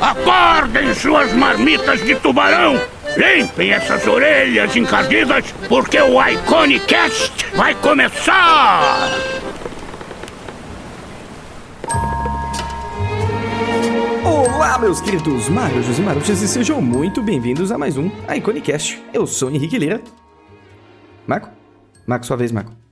Acordem suas marmitas de tubarão! Limpem essas orelhas encardidas, porque o Iconicast vai começar! Olá, meus queridos marujos e maruchas, e sejam muito bem-vindos a mais um Iconicast. Eu sou Henrique Lira. Marco? Marco, sua vez, Marco.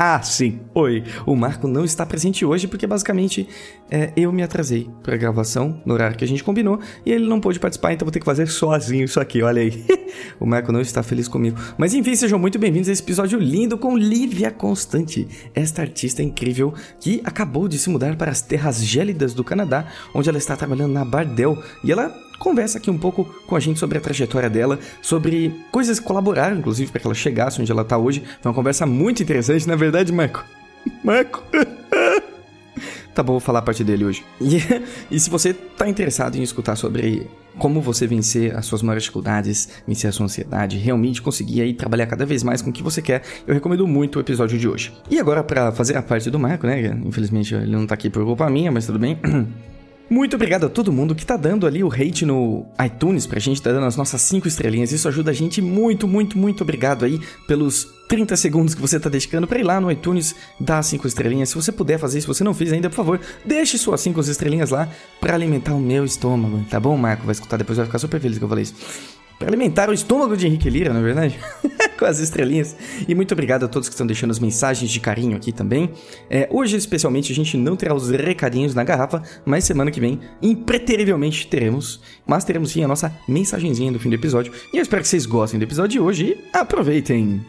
Ah, sim. Oi. O Marco não está presente hoje porque basicamente é, eu me atrasei para a gravação no horário que a gente combinou e ele não pôde participar, então vou ter que fazer sozinho isso aqui, olha aí. o Marco não está feliz comigo. Mas enfim, sejam muito bem-vindos a esse episódio lindo com Lívia Constante, esta artista incrível que acabou de se mudar para as terras gélidas do Canadá, onde ela está trabalhando na Bardel e ela conversa aqui um pouco com a gente sobre a trajetória dela, sobre coisas que colaboraram, inclusive, para que ela chegasse onde ela está hoje. Foi uma conversa muito interessante, na verdade, Marco. Marco. tá bom, vou falar a parte dele hoje. E, e se você tá interessado em escutar sobre como você vencer as suas maiores dificuldades, vencer a sua ansiedade, realmente conseguir aí trabalhar cada vez mais com o que você quer, eu recomendo muito o episódio de hoje. E agora, para fazer a parte do Marco, né? Infelizmente ele não tá aqui por culpa minha, mas tudo bem. Muito obrigado a todo mundo que tá dando ali o hate no iTunes pra gente, tá dando as nossas 5 estrelinhas. Isso ajuda a gente muito, muito, muito obrigado aí pelos 30 segundos que você tá dedicando pra ir lá no iTunes dar 5 estrelinhas. Se você puder fazer, se você não fez ainda, por favor, deixe suas 5 estrelinhas lá pra alimentar o meu estômago, tá bom, Marco? Vai escutar depois, vai ficar super feliz que eu falei isso. Pra alimentar o estômago de Henrique Lira, na é verdade. Com as estrelinhas. E muito obrigado a todos que estão deixando as mensagens de carinho aqui também. É, hoje, especialmente, a gente não terá os recadinhos na garrafa, mas semana que vem, impreterivelmente, teremos. Mas teremos sim a nossa mensagenzinha do fim do episódio. E eu espero que vocês gostem do episódio de hoje e aproveitem.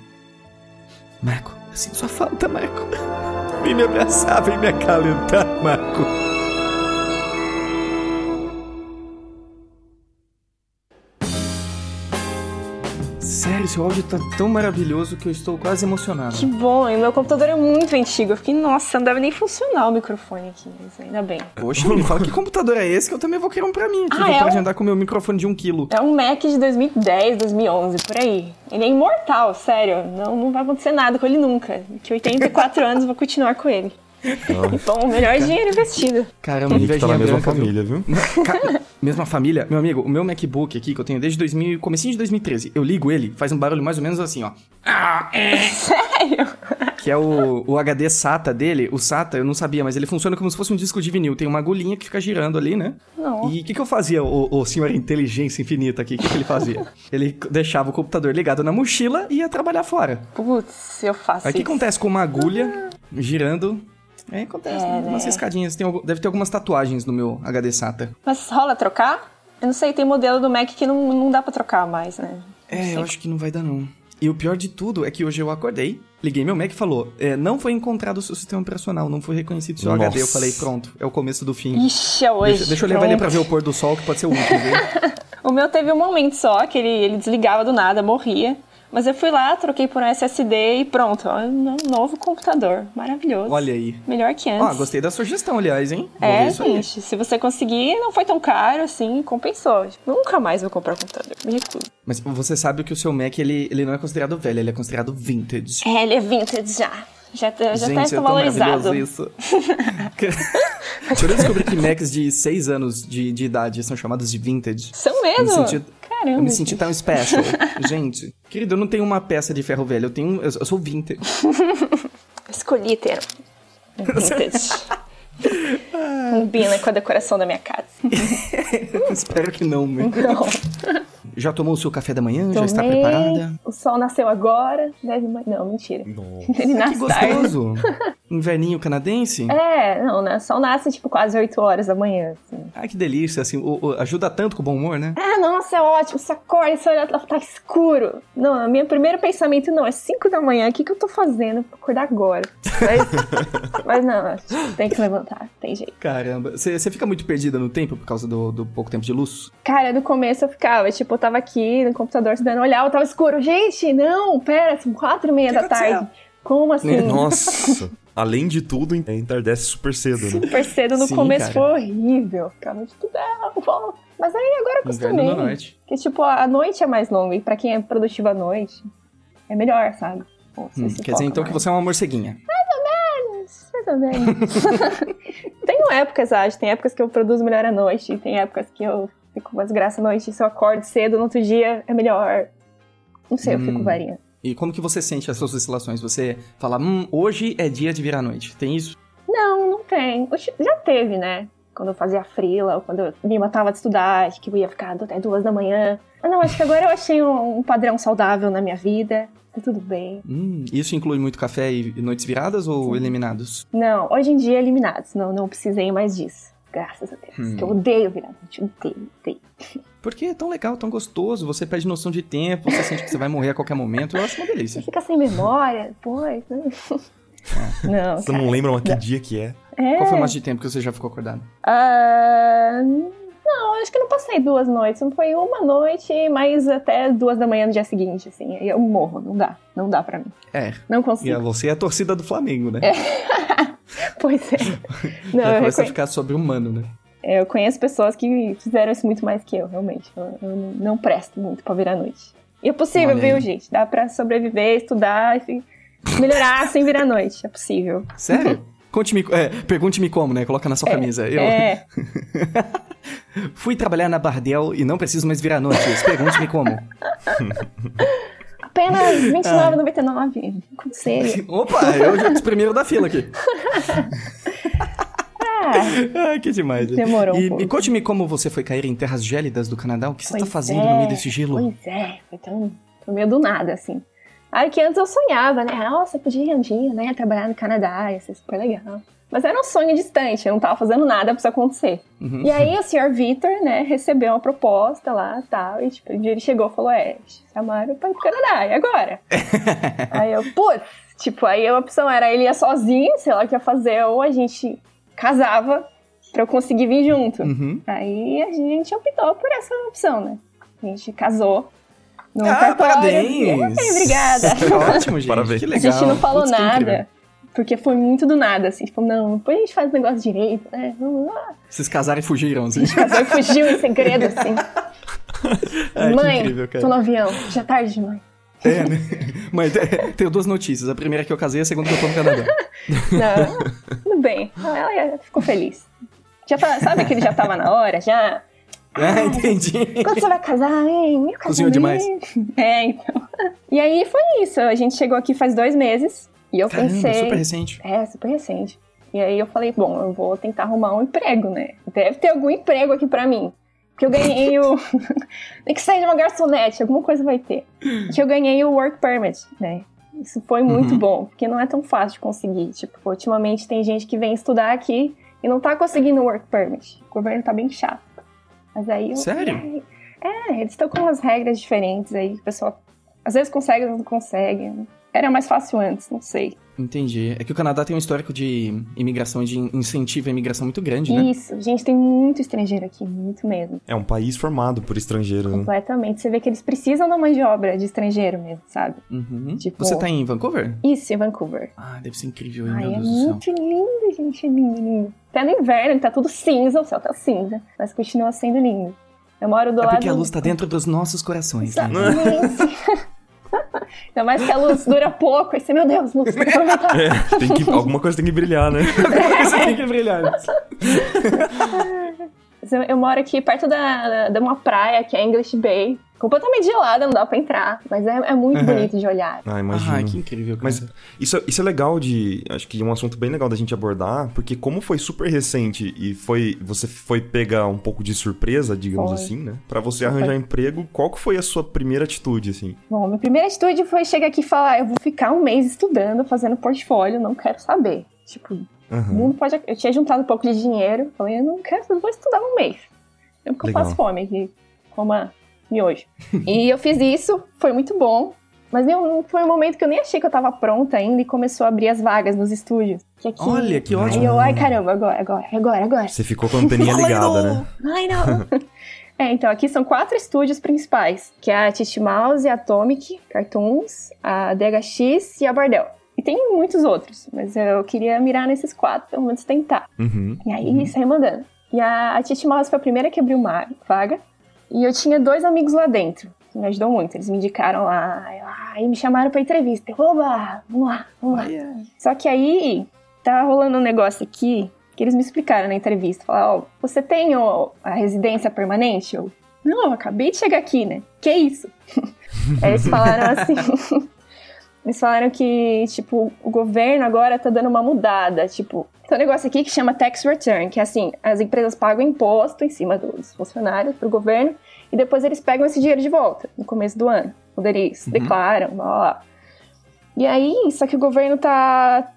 Marco, eu sinto sua falta, Marco. Vem me abraçar, vem me acalentar, Marco. Sério, seu áudio tá tão maravilhoso que eu estou quase emocionado. Que bom, e meu computador é muito antigo. Eu fiquei, nossa, não deve nem funcionar o microfone aqui, mas ainda bem. Poxa, me fala que computador é esse que eu também vou querer um pra mim aqui. Ah, vou é parar de um- andar com o meu microfone de um quilo. É um Mac de 2010, 2011, por aí. Ele é imortal, sério. Não, não vai acontecer nada com ele nunca. Que 84 anos eu vou continuar com ele. Então, o melhor dinheiro investido. Caramba, Henrique tá na invejinha mesma branca, viu? família, viu? Ca- mesma família? Meu amigo, o meu MacBook aqui, que eu tenho desde 2000, comecinho de 2013, eu ligo ele, faz um barulho mais ou menos assim, ó. Sério? Que é o, o HD SATA dele. O SATA, eu não sabia, mas ele funciona como se fosse um disco de vinil. Tem uma agulhinha que fica girando ali, né? Não. E o que, que eu fazia, o, o senhor inteligência infinita aqui? O que, que ele fazia? ele deixava o computador ligado na mochila e ia trabalhar fora. Putz, eu faço Aí o que acontece com uma agulha girando? Aí acontece, É, umas né? riscadinhas. Tem, deve ter algumas tatuagens no meu HD SATA. Mas rola trocar? Eu não sei, tem modelo do Mac que não, não dá pra trocar mais, né? É, eu acho que não vai dar não. E o pior de tudo é que hoje eu acordei, liguei meu Mac e falou: é, não foi encontrado o seu sistema operacional, não foi reconhecido o seu Nossa. HD. Eu falei, pronto, é o começo do fim. Ixi, é hoje. Deixa, deixa eu levar ele pra ver o pôr do sol, que pode ser o último, viu? O meu teve um momento só, que ele, ele desligava do nada, morria. Mas eu fui lá, troquei por um SSD e pronto. Um novo computador. Maravilhoso. Olha aí. Melhor que antes. Ó, gostei da sugestão, aliás, hein? Vou É, ver isso aí. gente, se você conseguir, não foi tão caro assim, compensou. Nunca mais vou comprar um computador, me recuso. Mas você sabe que o seu Mac, ele, ele não é considerado velho, ele é considerado vintage. É, ele é vintage já. Já, tá- já tá Gente, é tão valorizado. isso. Por eu descobri que Macs de 6 anos de, de idade são chamados de vintage. São me mesmo? senti, Caramba. eu me senti gente. tão special. Gente, querido, eu não tenho uma peça de ferro velho, eu tenho. Eu, eu sou vintage. Escolhi ter um vintage. Combina com a decoração da minha casa. Espero que não, né? Não. Já tomou o seu café da manhã? Já está Tomei, preparada? O sol nasceu agora. Deve... Não, mentira. Nossa. Ele Que nasce tarde. gostoso! Inverninho canadense? É, não, né? O sol nasce tipo quase 8 horas da manhã. Assim. Ai, que delícia, assim, o- o- ajuda tanto com o bom humor, né? Ah, nossa, é ótimo. Você acorda e você olha, tá escuro. Não, o meu primeiro pensamento, não, é 5 da manhã. O que, que eu tô fazendo pra acordar agora? Mas, mas não, tem que levantar, tem jeito. Caramba, você fica muito perdida no tempo por causa do, do pouco tempo de luz? Cara, no começo eu ficava, tipo, tava aqui no computador estudando, olhava, tava escuro. Gente, não, pera, são quatro e meia Que da aconteceu? tarde. Como assim? Nossa. Além de tudo, entardece super cedo, né? Super cedo no Sim, começo cara. foi horrível. Ficava tipo, não, volta. Mas aí agora eu acostumei. no norte. Porque, tipo, a noite é mais longa. E pra quem é produtivo à noite, é melhor, sabe? Pô, Hum, se quer dizer então que mais. você é uma morceguinha. Mais ou menos. Tem um épocas, acho. Tem épocas que eu produzo melhor à noite, tem épocas que eu fico uma desgraça à noite. Se eu acordo cedo no outro dia, é melhor. Não sei, eu fico Hum. varinha. E como que você sente as suas oscilações? Você fala, hum, hoje é dia de virar noite. Tem isso? Não, não tem. Já teve, né? Quando eu fazia frila, ou quando eu me matava de estudar, acho que eu ia ficar até duas da manhã. Mas não, acho que agora eu achei um, padrão saudável na minha vida. Tá tudo bem. Hum, isso inclui muito café e noites viradas ou eliminados? Não, hoje em dia eliminados. Não, não precisei mais disso. Graças a Deus. Hum. Que eu odeio virar noite. Odeio, odeio. Porque é tão legal, tão gostoso, você perde noção de tempo, você sente que você vai morrer a qualquer momento, eu acho uma Você delícia. fica sem memória depois, né? Não, Você cara. não lembra que dia que é? É. Qual foi o máximo de tempo que você já ficou acordado? Ah, não, acho que não passei duas noites. Não foi uma noite, mas até duas da manhã no dia seguinte, assim. Eu morro, não dá. Não dá pra mim. É, Não e consigo. você é a torcida do Flamengo, né? Pois é. Não, Já começa a ficar sobre-humano, né? eu conheço pessoas que fizeram isso muito mais que eu, realmente. Eu, eu não- presto muito pra virar noite. E é possível, Olha viu, aí. gente? Dá pra sobreviver, estudar e fi- melhorar sem virar noite. É possível. Sério? Conte-me, é, pergunte-me como, né? Coloca na sua camisa. Eu É, fui trabalhar na Bardel e não preciso mais virar noites. Pergunte-me como. Apenas R$29,99. Conselho. Opa, eu já primeiro da fila aqui. Ah, que demais. Demorou um E, pouco. e conte-me como você foi cair em terras gélidas do Canadá. O que você Pois tá fazendo é, no meio desse gelo? Pois é, foi tão, meio do nada, assim. Aí que antes eu sonhava, né? Nossa, podia um dia, né? Trabalhar no Canadá, ia ser super legal. Mas era um sonho distante, eu não tava fazendo nada pra isso acontecer. Uhum. E aí o senhor Vitor, né, recebeu uma proposta lá e tal. E tipo, um dia ele chegou e falou: É, chamaram pra ir pro Canadá, e agora? aí eu, putz, tipo, aí a opção era ele ia sozinho, sei lá o que ia fazer, ou a gente casava pra eu conseguir vir junto. Uhum. Aí a gente optou por essa opção, né? A gente casou no Ah, cartório. parabéns! É, obrigada. Ótimo, gente. Parabéns. Que A legal. gente não falou Putz, nada. Porque foi muito do nada, assim. Tipo, não, depois a gente faz o negócio direito, né? Vamos lá. Vocês casaram e fugiram, assim. Casou e fugiu em segredo, assim. Ai, que Mãe, incrível, tô no avião. Já é tarde demais. É, né? Mas é, tenho duas notícias. A primeira é que eu casei, a segunda é que eu tô no Canadá. Não, tudo bem. Ela ficou feliz. Já tá, sabe que ele já tava na hora, já? Ah, entendi. Quando você vai casar, hein? Meu Cozinhou casamento. É, então. E aí foi isso. A gente chegou aqui faz dois meses. E eu Caramba, pensei. super recente. É, super recente. E aí eu falei, bom, eu vou tentar arrumar um emprego, né? Deve ter algum emprego aqui pra mim. Que eu ganhei o. Nem que seja uma garçonete, alguma coisa vai ter. Que eu ganhei o work permit, né? Isso foi muito Uhum. bom, porque não é tão fácil de conseguir. Tipo, ultimamente tem gente que vem estudar aqui e não tá conseguindo o work permit. O governo tá bem chato. Mas aí eu. Sério? É, eles estão com umas regras diferentes aí, que o pessoal às vezes consegue, às vezes não consegue. Era mais fácil antes, não sei. Entendi. É que o Canadá tem um histórico de imigração, de incentivo à imigração muito grande, né? Isso, gente, tem muito estrangeiro aqui, muito mesmo. É um país formado por estrangeiros, né? Completamente. Você vê que eles precisam da mão de obra de estrangeiro mesmo, sabe? Uhum. Tipo- Você tá em Vancouver? Isso, em Vancouver. Ah, deve ser incrível, hein, Ai, meu é Deus do céu. muito lindo, gente, é lindo, lindo. Até no inverno, que tá tudo cinza, o céu tá cinza, mas continua sendo lindo. Eu moro do É lado... porque a luz tá dentro dos nossos corações. né? Ainda mais que a luz dura pouco, aí você, meu Deus, luz, tem que aproveitar. É, tem que, alguma coisa tem que brilhar, né? Você tem que brilhar. Eu, eu moro aqui perto da, de uma praia, que é English Bay. Completamente gelada, não dá pra entrar. Mas é, é muito Uhum. bonito de olhar. Ah, imagina. Ah, que incrível, cara. Mas isso, é- isso é legal de. Acho que é um assunto bem legal da gente abordar, porque como foi super recente e foi. Você foi pegar um pouco de surpresa, digamos Foi. assim, né? Pra você arranjar emprego, qual que foi a sua primeira atitude, assim? Bom, minha primeira atitude foi chegar aqui e falar: eu vou ficar um mês estudando, fazendo portfólio, não quero saber. Tipo, o Aham. mundo pode. Eu tinha juntado um pouco de dinheiro, falei: eu não quero, eu vou estudar um mês. Mesmo que eu passo fome aqui, coma miojo. e eu fiz isso, foi muito bom. Mas eu- foi um momento que eu nem achei que eu tava pronta ainda e começou a abrir as vagas nos estúdios. Que aqui, Olha, que Aí ótimo. eu, ai caramba, agora, agora, agora, agora. Você ficou com a anteninha ligada, né? Ai, não. é, então, aqui são quatro estúdios principais, que é a Titi Mouse, a Atomic, Cartoons, a DHX e a Bardel. E tem muitos outros, mas eu queria mirar nesses quatro, pelo menos tentar. Uhum. E aí, saí mandando. E a, a Titi Mouse foi a primeira que abriu uma vaga, e eu tinha dois amigos lá dentro, que me ajudou muito. Eles me indicaram lá, aí, me chamaram pra entrevista. Oba, vamos lá, vamos lá. Só que aí, tá rolando um negócio aqui que eles me explicaram na entrevista. Falaram, ó, você tem a residência permanente? Eu, não, eu acabei de chegar aqui, né? Que isso? Aí eles falaram assim... Eles falaram que, tipo, o governo agora tá dando uma mudada. Tipo, tem um negócio aqui que chama tax return, que é assim, as empresas pagam imposto em cima dos funcionários pro governo e depois eles pegam esse dinheiro de volta no começo do ano. Quando eles uhum. declaram, ó. E aí, só que o governo tá,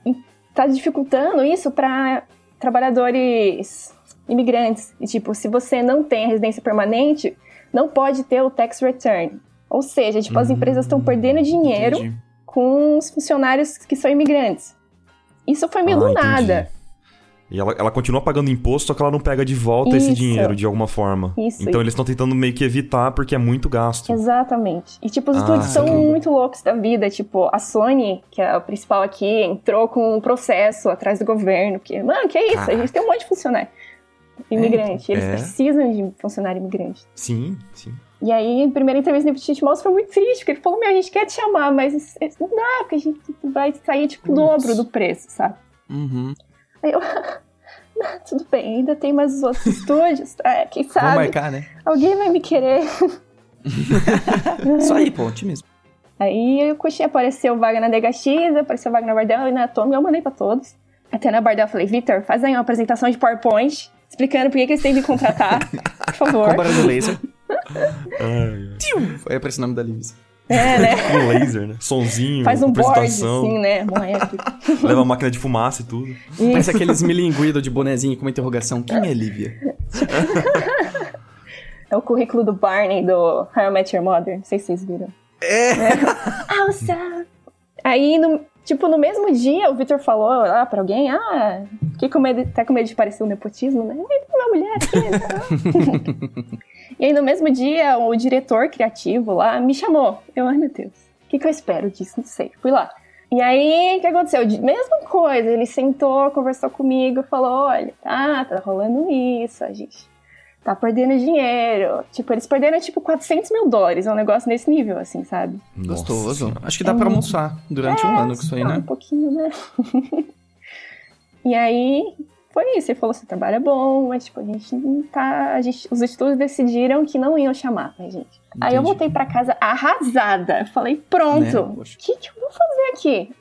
tá dificultando isso para trabalhadores imigrantes. E, tipo, se você não tem a residência permanente, não pode ter o tax return. Ou seja, tipo, as empresas estão perdendo dinheiro Entendi. Com os funcionários que são imigrantes. Isso foi meio ah, do nada. E ela, ela continua pagando imposto, só que ela não pega de volta Isso. esse dinheiro de alguma forma. Isso. Então eles estão tentando meio que evitar porque é muito gasto. Exatamente. E tipo, os ah, estúdios são muito loucos da vida. Tipo, a Sony, que é a principal aqui, entrou com um processo atrás do governo. Que, mano, que é isso? A gente tem um monte de funcionário imigrante. É, eles é. precisam de funcionário imigrante. Sim, sim. E aí, a primeira entrevista do Petit Mouse foi muito triste, porque ele falou: Meu, a gente quer te chamar, mas não dá, porque a gente vai sair tipo o dobro do preço, sabe? Uhum. Aí eu, tudo bem, ainda tem mais os outros estúdios, é, quem sabe? Vamos marcar, né? Alguém vai me querer. Só aí, pô, otimismo. Aí eu curti, apareceu vaga na DHX, apareceu vaga na Bardel e na Tommy, eu mandei pra todos. Até na Bardel eu falei, Vitor, faz aí uma apresentação de PowerPoint, explicando por que, que eles têm que me contratar, por favor. Com barulho laser. Foi aparece o nome da Liz. É, né? Com laser, né? Sonzinho, Faz um board, assim, né? Leva uma máquina de fumaça e tudo. Isso. Parece aqueles milinguidos de bonezinho com uma interrogação. Quem é Lívia? é o currículo do Barney do How I Met Your Mother. Não sei se vocês viram. É! é. Alça! Aí, no, tipo, no mesmo dia, o Victor falou lá pra alguém, ah, que com medo, tá com medo de parecer um nepotismo, né? Uma mulher aqui? E aí, no mesmo dia, o diretor criativo lá me chamou. Eu, ai meu Deus, o que, que eu espero disso? Não sei. Fui lá. E aí, o que aconteceu? Mesma coisa, ele sentou, conversou comigo, falou: olha, tá, tá rolando isso, a gente tá perdendo dinheiro. Tipo, eles perderam tipo 400 mil dólares, é um negócio nesse nível, assim, sabe? Gostoso. Acho que dá é pra almoçar durante é, um ano com isso aí, né? Um pouquinho, né? e aí, foi isso. Ele falou: você trabalha bom, mas tipo, a gente não tá. A gente, os estudos decidiram que não iam chamar a gente. Entendi. Aí eu voltei para casa arrasada. Eu falei: pronto, né? o né? que, que eu vou fazer aqui?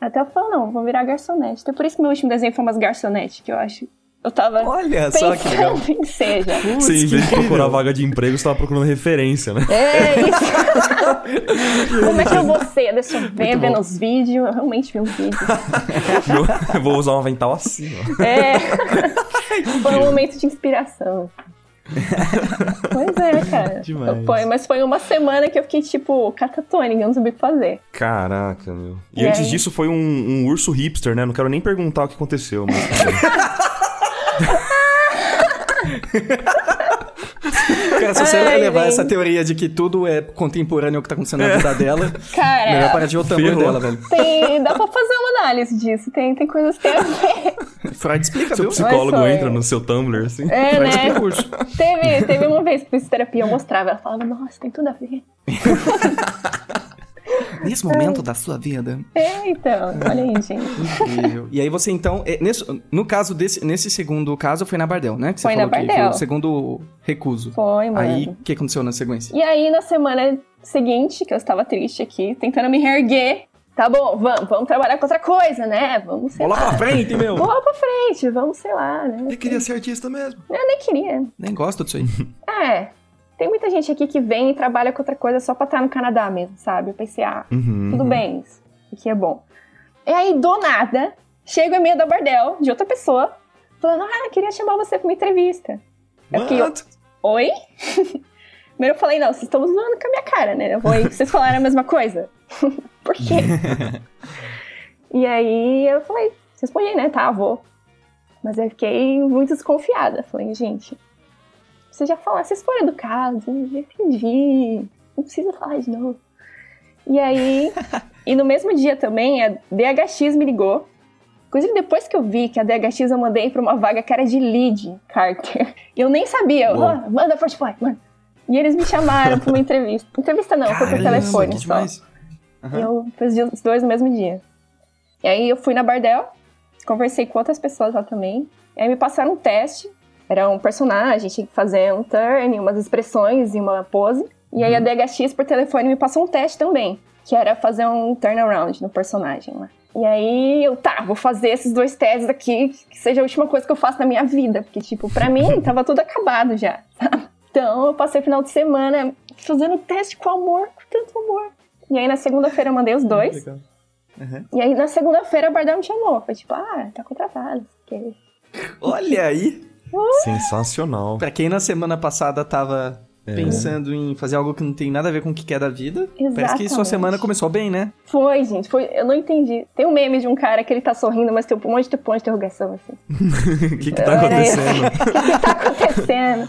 Até eu falei: não, vou virar garçonete. Então por isso que meu último desenho foi umas garçonetes, que eu acho eu tava Olha só que legal. em seja. Sim, em vez de procurar vaga de emprego, você tava procurando referência, né? É isso. Como é que eu vou ser? Deixa eu ver, vendo os vídeos. Eu realmente vi um vídeo. eu vou usar um avental assim, ó. É. Foi um momento de inspiração. pois é, cara. Demais. Foi, mas foi uma semana que eu fiquei, tipo, catatônica, eu não sabia o que fazer. Caraca, meu. E, e antes aí? disso foi um, um, urso hipster, né? Não quero nem perguntar o que aconteceu, mas. Cara, se você Ai, levar essa teoria de que tudo é contemporâneo ao que tá acontecendo na vida dela, Cara, melhor parar de ver o tamanho dela, velho. Tem, dá pra fazer uma análise disso. Tem, tem coisas que tem a ver. Freud explica, Seu viu? psicólogo entra no seu Tumblr, assim. É, Freud né? curso. Teve, teve uma vez que fiz terapia, eu mostrava, ela falava, nossa, tem tudo a ver. Nesse momento é. da sua vida. É, então. Olha aí, gente. Incrível. E aí você, então, é, nesse, no caso desse, nesse segundo caso, foi na Bardel, né? Que foi na Bardel. Foi o segundo recuso. Foi, mano. Aí, o que aconteceu na sequência? E aí, na semana seguinte, que eu estava triste aqui, tentando me reerguer, Tá bom, vamos, vamos trabalhar com outra coisa, né? Vamos, sei Bola lá. pra frente, meu! Bola pra frente, vamos, sei lá, né? Nem queria ser artista mesmo. Eu nem queria. Nem gosto disso aí. É, tem muita gente aqui que vem e trabalha com outra coisa só pra estar no Canadá mesmo, sabe? Eu pensei, ah, uhum, tudo uhum. bem, isso aqui é bom. E aí, do nada, chega o e-mail da Bardel, de outra pessoa, falando, ah, queria chamar você pra uma entrevista. Eu fiquei, oi? Primeiro eu falei, não, vocês estão zoando com a minha cara, né? Eu vou, vocês falaram a mesma coisa? Por quê? e aí eu falei, respondi, né? Tá, vou. Mas eu fiquei muito desconfiada. Falei, gente, você já falou, vocês foram educados, eu já entendi, não precisa falar de novo. E aí, e no mesmo dia também, a DHX me ligou. Inclusive, depois que eu vi que a DHX eu mandei pra uma vaga que era de lead Carter, eu nem sabia. Eu, oh, manda portfólio, manda. E eles me chamaram pra uma entrevista. Entrevista não, Caramba, foi por telefone só. Uhum. Eu fiz os dois no mesmo dia. E aí eu fui na Bardel, conversei com outras pessoas lá também. Aí me passaram um teste. Era um personagem, tinha que fazer um turn, umas expressões e uma pose. E aí a DHX por telefone me passou um teste também, que era fazer um turnaround no personagem lá. E aí eu, tá, vou fazer esses dois testes aqui, que seja a última coisa que eu faço na minha vida. Porque, tipo, pra mim tava tudo acabado já, sabe? Então eu passei o final de semana fazendo teste com amor, com tanto amor. E aí na segunda-feira eu mandei os dois. Uhum. E aí na segunda-feira o Bardão me chamou. Foi tipo, ah, tá contratado. Olha aí! Sensacional. Pra quem na semana passada tava É. pensando em fazer algo que não tem nada a ver com o que quer da vida, parece que sua Exatamente. semana começou bem, né? Foi, gente, foi. Eu não entendi. Tem um meme de um cara que ele tá sorrindo, mas tem um monte de ponto de interrogação, assim. O que que tá Era acontecendo? O que tá acontecendo?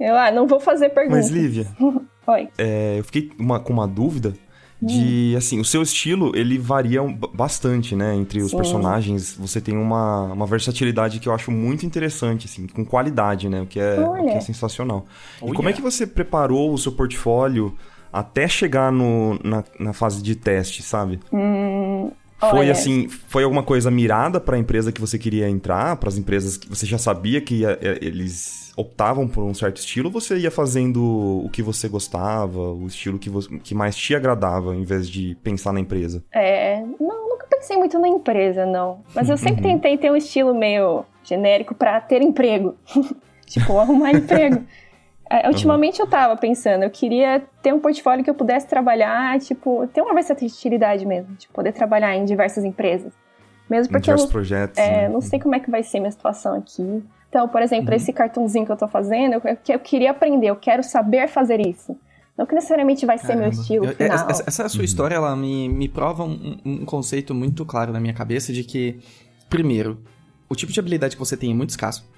Eu, ah, não vou fazer pergunta. Mas, Lívia, Oi. é, eu fiquei uma- com uma dúvida de, assim, o seu estilo, ele varia ba- bastante, né? Entre os Sim. personagens, você tem uma, uma versatilidade que eu acho muito interessante, assim, com qualidade, né? O que é, o que é Olha. sensacional. Oh, e como é que você preparou o seu portfólio até chegar no, na, na fase de teste, sabe? Hum, Foi olha, assim, foi alguma coisa mirada para a empresa que você queria entrar, para as empresas que você já sabia que ia- é, eles optavam por um certo estilo, ou você ia fazendo o que você gostava, o estilo que, você- que mais te agradava, em vez de pensar na empresa? É, não, nunca pensei muito na empresa, não. Mas eu sempre tentei ter um estilo meio genérico pra ter emprego. tipo, arrumar emprego. É, ultimamente eu tava pensando, eu queria ter um portfólio que eu pudesse trabalhar, tipo, ter uma versatilidade mesmo, de poder trabalhar em diversas empresas. Mesmo Em porque eu diversos não, projetos. é, né? não sei como é que vai ser minha situação aqui. Então, por exemplo, esse cartãozinho que eu tô fazendo, eu, eu queria aprender, eu quero saber fazer isso. Não que necessariamente vai ser meu Caramba. estilo Eu- final. essa, essa sua história, ela me, me prova um, um conceito muito claro na minha cabeça de que, primeiro, o tipo de habilidade que você tem é muito escasso.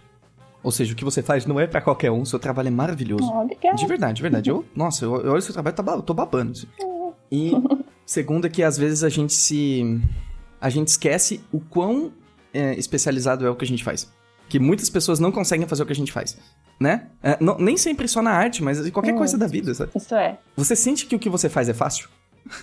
Ou seja, o que você faz não é pra qualquer um, seu trabalho é maravilhoso. Oh, obrigada. De verdade, de verdade. Eu, nossa, eu, eu olho seu trabalho, tá, eu tô babando. assim. E segundo é que às vezes a gente se. A gente esquece o quão é, especializado é o que a gente faz. Que muitas pessoas não conseguem fazer o que a gente faz. Né? É, não- nem sempre só na arte, mas em qualquer Hum. coisa da vida, sabe? Isso é. Você sente que o que você faz é fácil?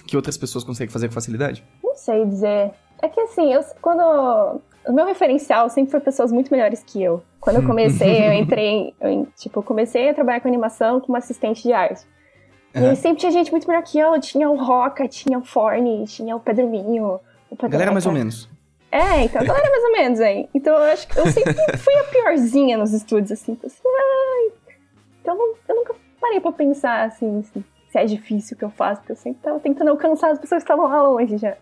Que outras pessoas conseguem fazer com facilidade? Não sei dizer. É que assim, eu, quando. O meu referencial sempre foi pessoas muito melhores que eu. Quando eu comecei, eu entrei. Eu, em- tipo, eu comecei a trabalhar com animação como assistente de arte. E Aham. aí sempre tinha gente muito melhor que eu. Tinha o Roca, tinha o Forne, tinha o Pedro Minho. O Pedro Galera, mais ou menos. É, então, a galera mais ou menos, hein? Então eu acho que eu sempre fui a piorzinha nos estúdios, assim. Então, assim, ai. Então eu, nunca parei pra pensar, assim, se, se é difícil o que eu faço, porque eu sempre tava tentando alcançar as pessoas que estavam lá longe já.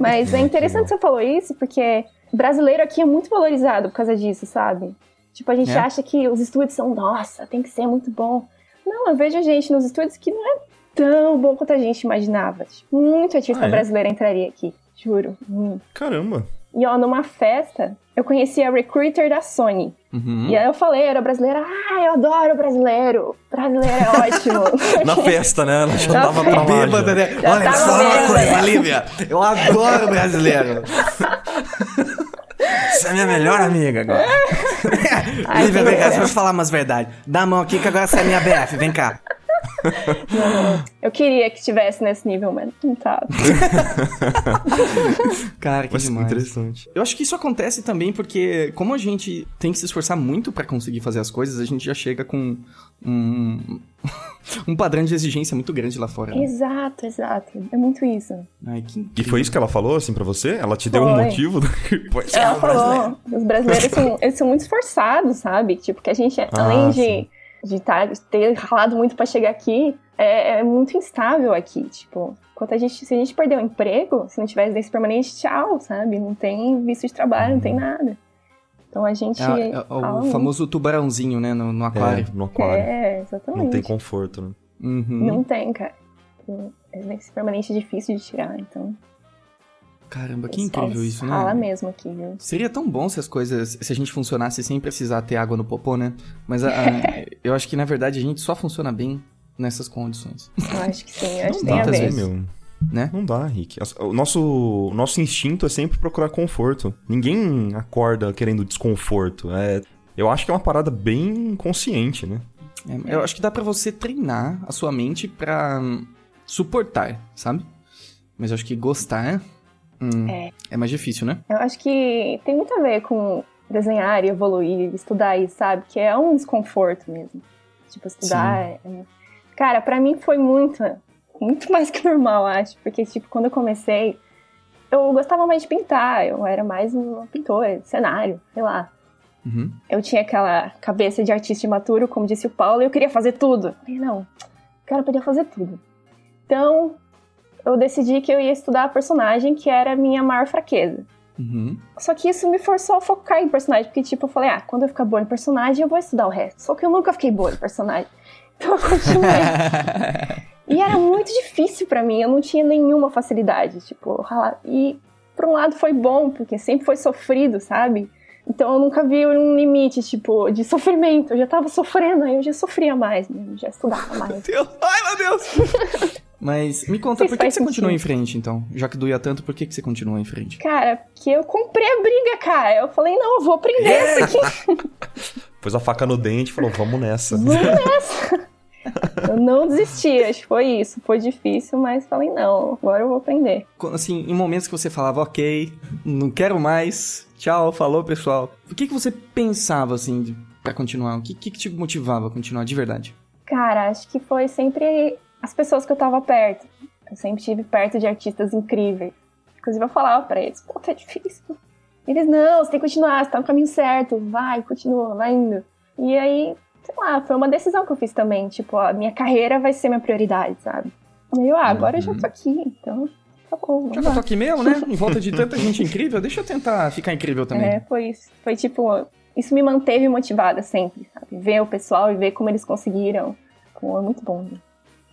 Mas é interessante você falou isso, porque brasileiro aqui é muito valorizado por causa disso, sabe? Tipo, a gente É. acha que os estúdios são, nossa, tem que ser muito bom. Não, eu vejo gente nos estúdios que não é tão bom quanto a gente imaginava. Tipo, muito artista Ah, é? brasileiro entraria aqui, juro. Muito. Caramba! E ó, numa festa, eu conheci a recruiter da Sony. Uhum. E aí eu falei, era brasileira, ah, eu adoro brasileiro. Brasileiro é ótimo. Na festa, né? Ela já Na tava pra lá. Bêbada, né? Já Olha tava só uma bêbada. coisa, Lívia. Eu adoro brasileiro. Você é minha melhor amiga agora. Ai, Lívia, vem cá, deixa eu te falar umas verdades. Dá a mão aqui que agora você é minha BF, vem cá. Eu queria que estivesse nesse nível, mas não tá. Cara, que Mas demais. interessante. Eu acho que isso acontece também porque, como a gente tem que se esforçar muito pra conseguir fazer as coisas, a gente já chega com um, um padrão de exigência muito grande lá fora. Né? exato, exato. É muito isso. Ai, que E foi isso que ela falou, assim, pra você? Ela te deu um Foi. motivo? Ela brasileiro. falou, os brasileiros são, eles são muito esforçados, sabe? Tipo, que a gente, além de, sim. de tá, ter ralado muito pra chegar aqui, é, é muito instável aqui. Tipo, enquanto a gente, se a gente perder o emprego, se não tiver residência permanente, tchau, sabe? Não tem visto de trabalho, não tem nada. Então a gente. É, é fala o muito. famoso tubarãozinho, né, no, no aquário. É, no aquário. É, exatamente. Não tem conforto, né? Uhum. Não tem, cara. Residência permanente é difícil de tirar, então. Caramba, que pessoal incrível isso, né? Fala mesmo aqui, viu? Seria tão bom se as coisas, se a gente funcionasse sem precisar ter água no popô, né? Mas a- a- eu acho que na verdade a gente só funciona bem nessas condições, Eu acho que sim, eu acho que tem a dá, ver. vezes. meu. né? Não dá, Rick. O nosso, o nosso instinto é sempre procurar conforto. Ninguém acorda querendo desconforto. É, eu acho que é uma parada bem consciente, né? É, eu acho que dá pra você treinar a sua mente pra hum, suportar, sabe? Mas eu acho que gostar. Hum, é. mais difícil, né? Eu acho que tem muito a ver com desenhar e evoluir, estudar isso, sabe? Que é um desconforto mesmo. Tipo, estudar. É... Cara, para mim foi muito, muito mais que normal, acho. Porque, tipo, quando eu comecei, eu gostava mais de pintar. Eu era mais uma pintora, cenário, sei lá. Uhum. Eu tinha aquela cabeça de artista imaturo, como disse o Paulo, e eu queria fazer tudo. Eu falei, não, o cara podia fazer tudo. Então, eu decidi que eu ia estudar a personagem, que era a minha maior fraqueza. Uhum. Só que isso me forçou a focar em personagem, porque, tipo, eu falei, ah, quando eu ficar boa em personagem, eu vou estudar o resto. Só que eu nunca fiquei boa em personagem. Então eu continuei. e era muito difícil para mim, eu não tinha nenhuma facilidade, tipo, e por um lado foi bom, porque sempre foi sofrido, sabe? Então eu nunca vi um limite, tipo, de sofrimento. Eu já tava sofrendo, aí eu já sofria mais, né? já estudava mais. Meu Deus. Ai, meu Deus! Mas me conta, por que, que você continua em frente, então? Já que doía tanto, por que, que você continua em frente? Cara, porque eu comprei a briga, cara. Eu falei, não, eu vou aprender é. isso aqui. Pôs a faca no dente e falou, vamos nessa. Vamos nessa. eu não desisti, acho que foi isso. Foi difícil, mas falei, não, agora eu vou aprender. Assim, em momentos que você falava, ok, não quero mais, tchau, falou, pessoal. O que, que você pensava, assim, para continuar? O que, que te motivava a continuar de verdade? Cara, acho que foi sempre as pessoas que eu tava perto. Eu sempre estive perto de artistas incríveis. Inclusive, eu falava pra eles, pô, tá difícil. Eles, não, você tem que continuar, você tá no caminho certo, vai, continua, vai indo. E aí, sei lá, foi uma decisão que eu fiz também, tipo, a minha carreira vai ser minha prioridade, sabe? E eu, ah, agora eu já tô aqui, então tá bom. Já que eu tô aqui mesmo, né? Em volta de tanta gente incrível, deixa eu tentar ficar incrível também. É, foi isso. Foi tipo, isso me manteve motivada sempre, sabe? Ver o pessoal e ver como eles conseguiram. Pô, é muito bom. Né?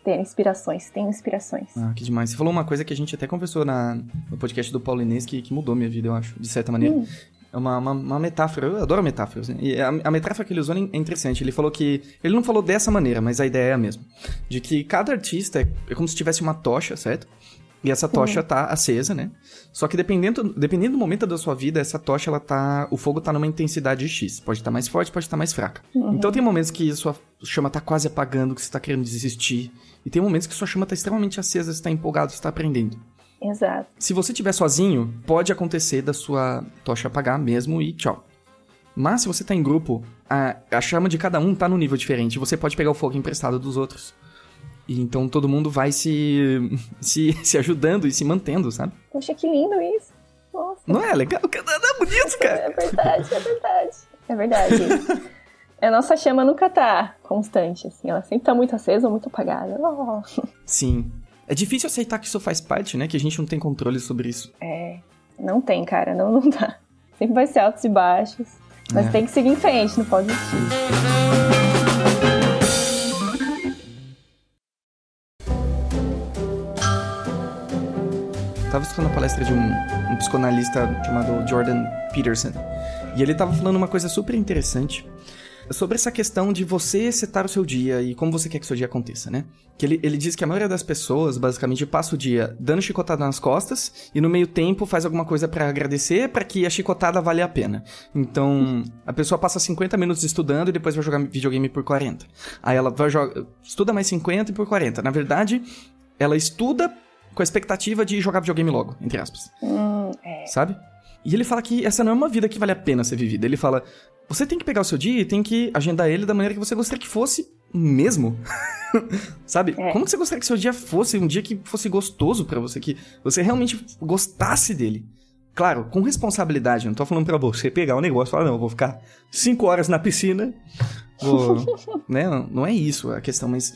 Ter inspirações, tem inspirações. Ah, que demais. Você falou uma coisa que a gente até conversou na, no podcast do Paulo Inês que, que mudou minha vida, eu acho, de certa maneira. Hum. É uma, uma, uma, metáfora, eu adoro metáforas. Né? E a, a, metáfora que ele usou é interessante. Ele falou que. Ele não falou dessa maneira, mas a ideia é a mesma. De que cada artista é, é como se tivesse uma tocha, certo? E essa tocha uhum. tá acesa, né? Só que dependendo, dependendo do momento da sua vida, essa tocha, ela tá. O fogo tá numa intensidade X. Pode estar tá mais forte, pode estar tá mais fraca. Uhum. Então tem momentos que sua chama tá quase apagando, que você tá querendo desistir. E tem momentos que sua chama tá extremamente acesa, você tá empolgado, você tá aprendendo. Exato. Se você estiver sozinho, pode acontecer da sua tocha apagar mesmo e tchau. Mas se você tá em grupo, a, a chama de cada um tá num nível diferente. Você pode pegar o fogo emprestado dos outros. E então todo mundo vai se, se, se ajudando e se mantendo, sabe? Poxa, que lindo isso. Nossa. Não é legal? É bonito, cara. É verdade, é verdade. É verdade. a nossa chama nunca tá constante, assim. Ela sempre tá muito acesa ou muito apagada. Oh. Sim. É difícil aceitar que isso faz parte, né? Que a gente não tem controle sobre isso. É. Não tem, cara. Não, não dá. Sempre vai ser altos e baixos. Mas é. tem que seguir em frente, não pode desistir. tava escutando a palestra de um, um psicanalista chamado Jordan Peterson. E ele tava falando uma coisa super interessante sobre essa questão de você setar o seu dia e como você quer que o seu dia aconteça, né? Que ele, ele diz que a maioria das pessoas, basicamente, passa o dia dando chicotada nas costas e no meio tempo faz alguma coisa para agradecer para que a chicotada valha a pena. Então, a pessoa passa 50 minutos estudando e depois vai jogar videogame por 40. Aí ela vai jogar, estuda mais 50 e por 40. Na verdade, ela estuda com a expectativa de jogar videogame logo, entre aspas. Hum, é. Sabe? E ele fala que essa não é uma vida que vale a pena ser vivida. Ele fala: você tem que pegar o seu dia e tem que agendar ele da maneira que você gostaria que fosse mesmo. Sabe? É. Como que você gostaria que seu dia fosse um dia que fosse gostoso para você, que você realmente gostasse dele? Claro, com responsabilidade. Não tô falando pra você pegar o um negócio e falar, não, eu vou ficar cinco horas na piscina. Vou... né? Não é isso a questão, mas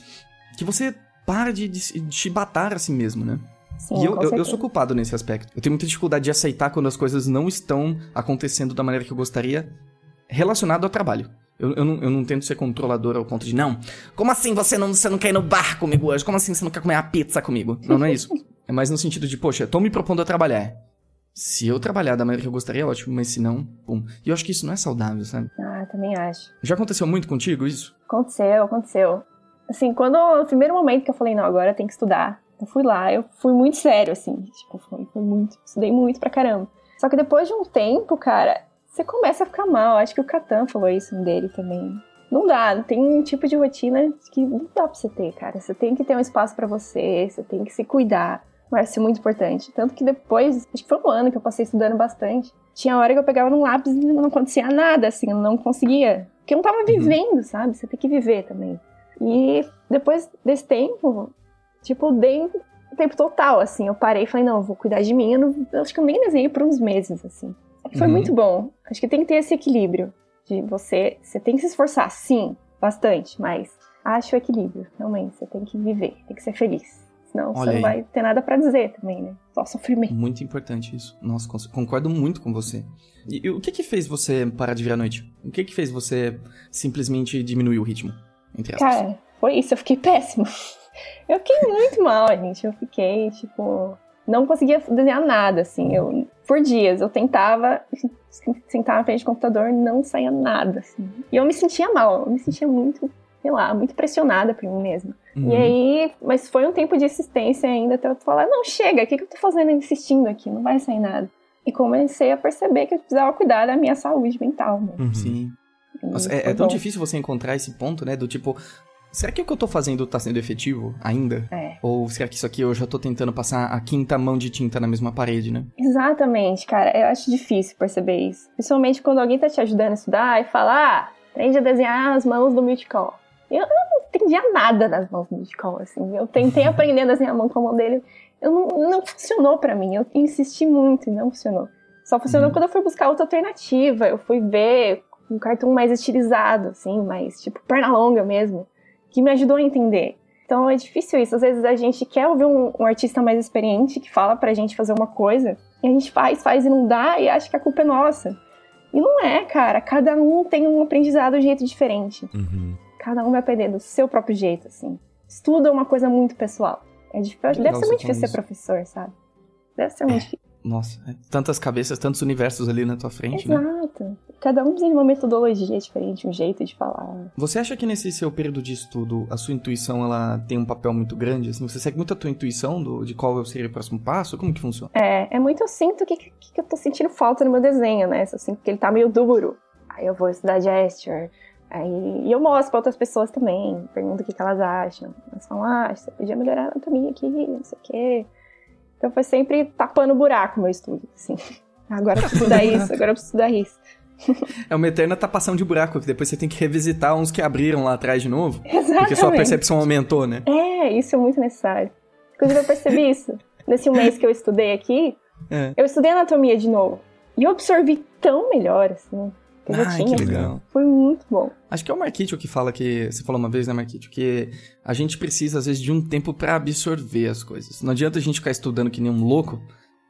que você para de, de, de chibatar a si mesmo, né? Sim, e eu, eu, eu, sou culpado nesse aspecto. Eu tenho muita dificuldade de aceitar quando as coisas não estão acontecendo da maneira que eu gostaria, relacionado ao trabalho. Eu, eu, não, eu não tento ser controlador ao ponto de, não, como assim você não, você não quer ir no bar comigo hoje? Como assim você não quer comer a pizza comigo? Não, não é isso. é mais no sentido de, poxa, tô me propondo a trabalhar. Se eu trabalhar da maneira que eu gostaria, ótimo, mas se não, pum. E eu acho que isso não é saudável, sabe? Ah, também acho. Já aconteceu muito contigo isso? Aconteceu, aconteceu. Assim, quando. No primeiro momento que eu falei, não, agora tem que estudar. Eu fui lá, eu fui muito sério, assim. Tipo, foi, foi muito. Estudei muito pra caramba. Só que depois de um tempo, cara, você começa a ficar mal. Acho que o Catan falou isso dele também. Não dá, tem um tipo de rotina que não dá pra você ter, cara. Você tem que ter um espaço para você, você tem que se cuidar. vai ser muito importante. Tanto que depois, acho que foi um ano que eu passei estudando bastante. Tinha hora que eu pegava num lápis e não acontecia nada, assim, eu não conseguia. Porque eu não tava Uhum. vivendo, sabe? Você tem que viver também. E depois desse tempo, tipo, dei o tempo total, assim. Eu parei e falei, não, vou cuidar de mim. Eu, não, eu acho que eu nem desenhei por uns meses, assim. Foi Uhum. muito bom. Acho que tem que ter esse equilíbrio. De você. Você tem que se esforçar, sim, bastante, mas acho o equilíbrio, realmente. Você tem que viver, tem que ser feliz. Senão Olha você aí. não vai ter nada pra dizer também, né? Só sofrimento. Muito importante isso. Nossa, concordo muito com você. E, e o que que fez você parar de vir à noite? O que que fez você simplesmente diminuir o ritmo? Entre aspas. Cara, foi isso, eu fiquei péssimo. Eu fiquei muito mal, gente. Eu fiquei, tipo, não conseguia desenhar nada, assim. Eu, por dias, eu tentava sentar na frente do computador, não saía nada, assim. E eu me sentia mal, eu me sentia muito, sei lá, muito pressionada por mim mesma. Uhum. E aí, mas foi um tempo de insistência ainda até eu falar, não, chega, o que, que eu tô fazendo insistindo aqui? Não vai sair nada. E comecei a perceber que eu precisava cuidar da minha saúde mental, né? Uhum. Sim. Nossa, é, é tão bom. difícil você encontrar esse ponto, né? Do tipo, será que o que eu tô fazendo tá sendo efetivo ainda? É. Ou será que isso aqui eu já tô tentando passar a quinta mão de tinta na mesma parede, né? Exatamente, cara. Eu acho difícil perceber isso. Principalmente quando alguém tá te ajudando a estudar e fala, ah, aprende a desenhar as mãos do Multicol. Eu, eu não entendia nada das mãos do Multicol, assim. Eu tentei aprender a desenhar a mão com a mão dele. Eu não, não funcionou pra mim. Eu insisti muito e não funcionou. Só funcionou Uhum. quando eu fui buscar outra alternativa. Eu fui ver um cartoon mais estilizado, assim, mais tipo perna longa mesmo, que me ajudou a entender. Então é difícil isso. Às vezes a gente quer ouvir um, um artista mais experiente que fala pra gente fazer uma coisa, e a gente faz, faz e não dá, e acha que a culpa é nossa. E não é, cara. Cada um tem um aprendizado de um jeito diferente. Uhum. Cada um vai aprender do seu próprio jeito, assim. Estudo é uma coisa muito pessoal. É difícil, deve ser muito difícil ser isso. professor, sabe? Deve ser muito difícil. Nossa, é tantas cabeças, tantos universos ali na tua frente, né? Exato. Cada um tem uma metodologia diferente, um jeito de falar. Você acha que nesse seu período de estudo, a sua intuição, ela tem um papel muito grande? Assim, você segue muito a tua intuição do, de qual seria o próximo passo? Como que funciona? É, é muito eu sinto que, que, que eu tô sentindo falta no meu desenho, né? Eu sinto que ele tá meio duro. Aí eu vou estudar gesture. Aí, e eu mostro pra outras pessoas também, pergunto o que, que elas acham. Elas falam, ah, você podia melhorar a anatomia aqui, não sei o quê. Então foi sempre tapando buraco o meu estudo, assim. Agora eu preciso estudar isso, agora eu preciso estudar isso. É uma eterna tapação de buraco, que depois você tem que revisitar uns que abriram lá atrás de novo. Exatamente. Porque sua percepção aumentou, né? É, isso é muito necessário. Inclusive, eu percebi isso. Nesse mês que eu estudei aqui, É. eu estudei anatomia de novo. E eu absorvi tão melhor, assim. Que Ai, tinha. que legal. Foi muito bom. Acho que é o Marquito que fala que. Você falou uma vez, né, Marquito? Que a gente precisa, às vezes, de um tempo pra absorver as coisas. Não adianta a gente ficar estudando que nem um louco,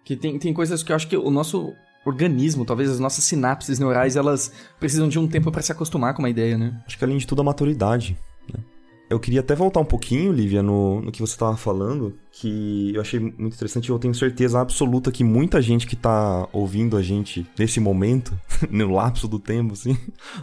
que tem, tem coisas que eu acho que o nosso organismo, talvez as nossas sinapses neurais, elas precisam de um tempo pra se acostumar com uma ideia, né? Acho que além de tudo a maturidade. né? Eu queria até voltar um pouquinho, Lívia, no, no que você estava falando, que eu achei muito interessante e eu tenho certeza absoluta que muita gente que tá ouvindo a gente nesse momento, no lapso do tempo, assim,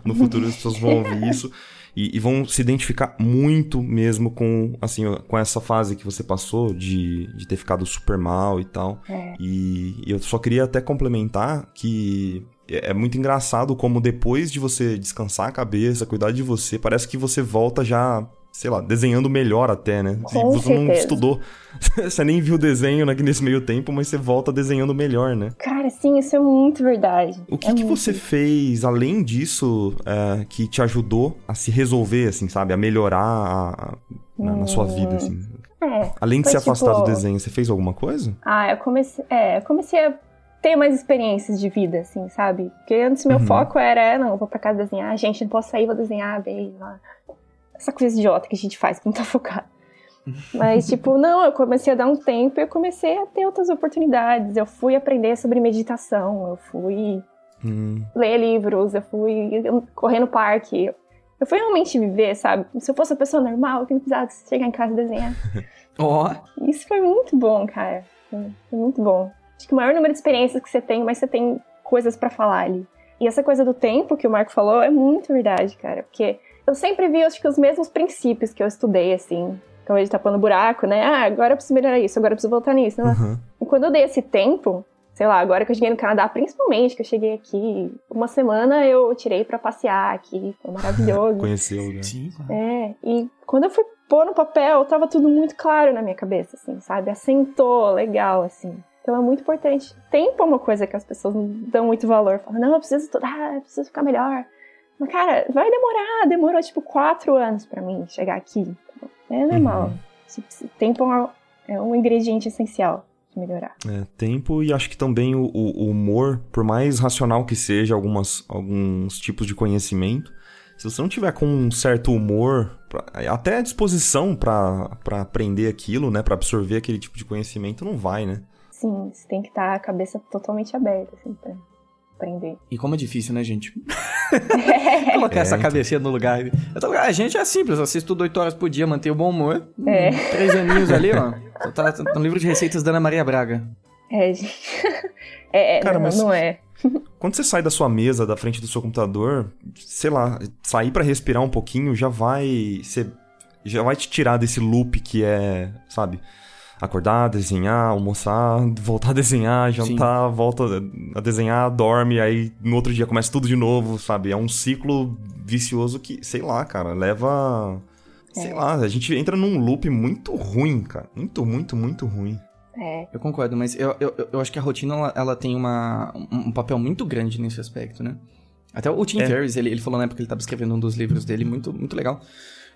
no futuro as pessoas vão ouvir isso e, e vão se identificar muito mesmo com, assim, com essa fase que você passou de, de ter ficado super mal e tal. É. E eu só queria até complementar que é é muito engraçado como depois de você descansar a cabeça, cuidar de você, parece que você volta já, sei lá, desenhando melhor até, né? Com você não certeza. estudou, você nem viu o desenho né, nesse meio tempo, mas você volta desenhando melhor, né? Cara, sim, isso é muito verdade. O que, é que muito. você fez, além disso, é, que te ajudou a se resolver, assim, sabe? A melhorar a- a- na, na sua vida, assim? É. Além de se afastar tipo- do desenho, você fez alguma coisa? Ah, eu comecei, é, eu comecei a ter mais experiências de vida, assim, sabe? Porque antes meu Uhum. foco era, não, eu vou pra casa desenhar, gente, não posso sair, vou desenhar, bem, lá. Essa coisa idiota que a gente faz quando tá focado. Mas, tipo, não, eu comecei a dar um tempo e eu comecei a ter outras oportunidades. Eu fui aprender sobre meditação, eu fui Hum, ler livros, eu fui correr no parque. Eu fui realmente viver, sabe? Se eu fosse uma pessoa normal, eu não precisava chegar em casa e desenhar. Ó, Isso foi muito bom, cara. Foi foi muito bom. Acho que o maior número de experiências que você tem, mas você tem coisas pra falar ali. E essa coisa do tempo que o Marco falou é muito verdade, cara. Porque eu sempre vi, acho que, os mesmos princípios que eu estudei, assim. Então, ele tapando buraco, né? Ah, agora eu preciso melhorar isso, agora eu preciso voltar nisso. né? aham. E quando eu dei esse tempo, sei lá, agora que eu cheguei no Canadá, principalmente, que eu cheguei aqui, uma semana eu tirei pra passear aqui, foi maravilhoso. Conheceu, né? sim. É, e quando eu fui pôr no papel, tava tudo muito claro na minha cabeça, assim, sabe? Assentou, legal, assim. Então é muito importante. Tempo é uma coisa que as pessoas não dão muito valor. Falam, não, eu preciso estudar, eu preciso ficar melhor. Mas, cara, vai demorar. Demorou, tipo, quatro anos para mim chegar aqui. É normal. Uhum. Tempo é um ingrediente essencial de melhorar. É, tempo e acho que também o, o, humor, por mais racional que seja algumas, alguns tipos de conhecimento, se você não tiver com um certo humor, pra, até disposição para aprender aquilo, né, para absorver aquele tipo de conhecimento, não vai, né? Sim, você tem que estar tá a cabeça totalmente aberta, assim, pra aprender. E como é difícil, né, gente? É. Colocar é, essa cabecinha no lugar. A gente é simples, assisto 8 horas por dia, manter o bom humor. É. Três aninhos ali, ó. Tá, tá no livro de receitas da Ana Maria Braga. É, gente. É, é, Cara, não, mas não é. Quando você sai da sua mesa, da frente do seu computador, sei lá, sair para respirar um pouquinho já vai ser, já vai te tirar desse loop que é, sabe? Acordar, desenhar, almoçar, voltar a desenhar, jantar, Sim. volta a desenhar, dorme, aí no outro dia começa tudo de novo, sabe? É um ciclo vicioso que, sei lá, cara, leva. É. Sei lá, a gente entra num loop muito ruim, cara. Muito, muito, muito ruim. É. Eu concordo, mas eu, eu, eu acho que a rotina ela, ela tem uma, um papel muito grande nesse aspecto, né? Até o Tim é. Ferriss, ele, ele falou na época que ele estava escrevendo um dos livros dele, muito, muito legal,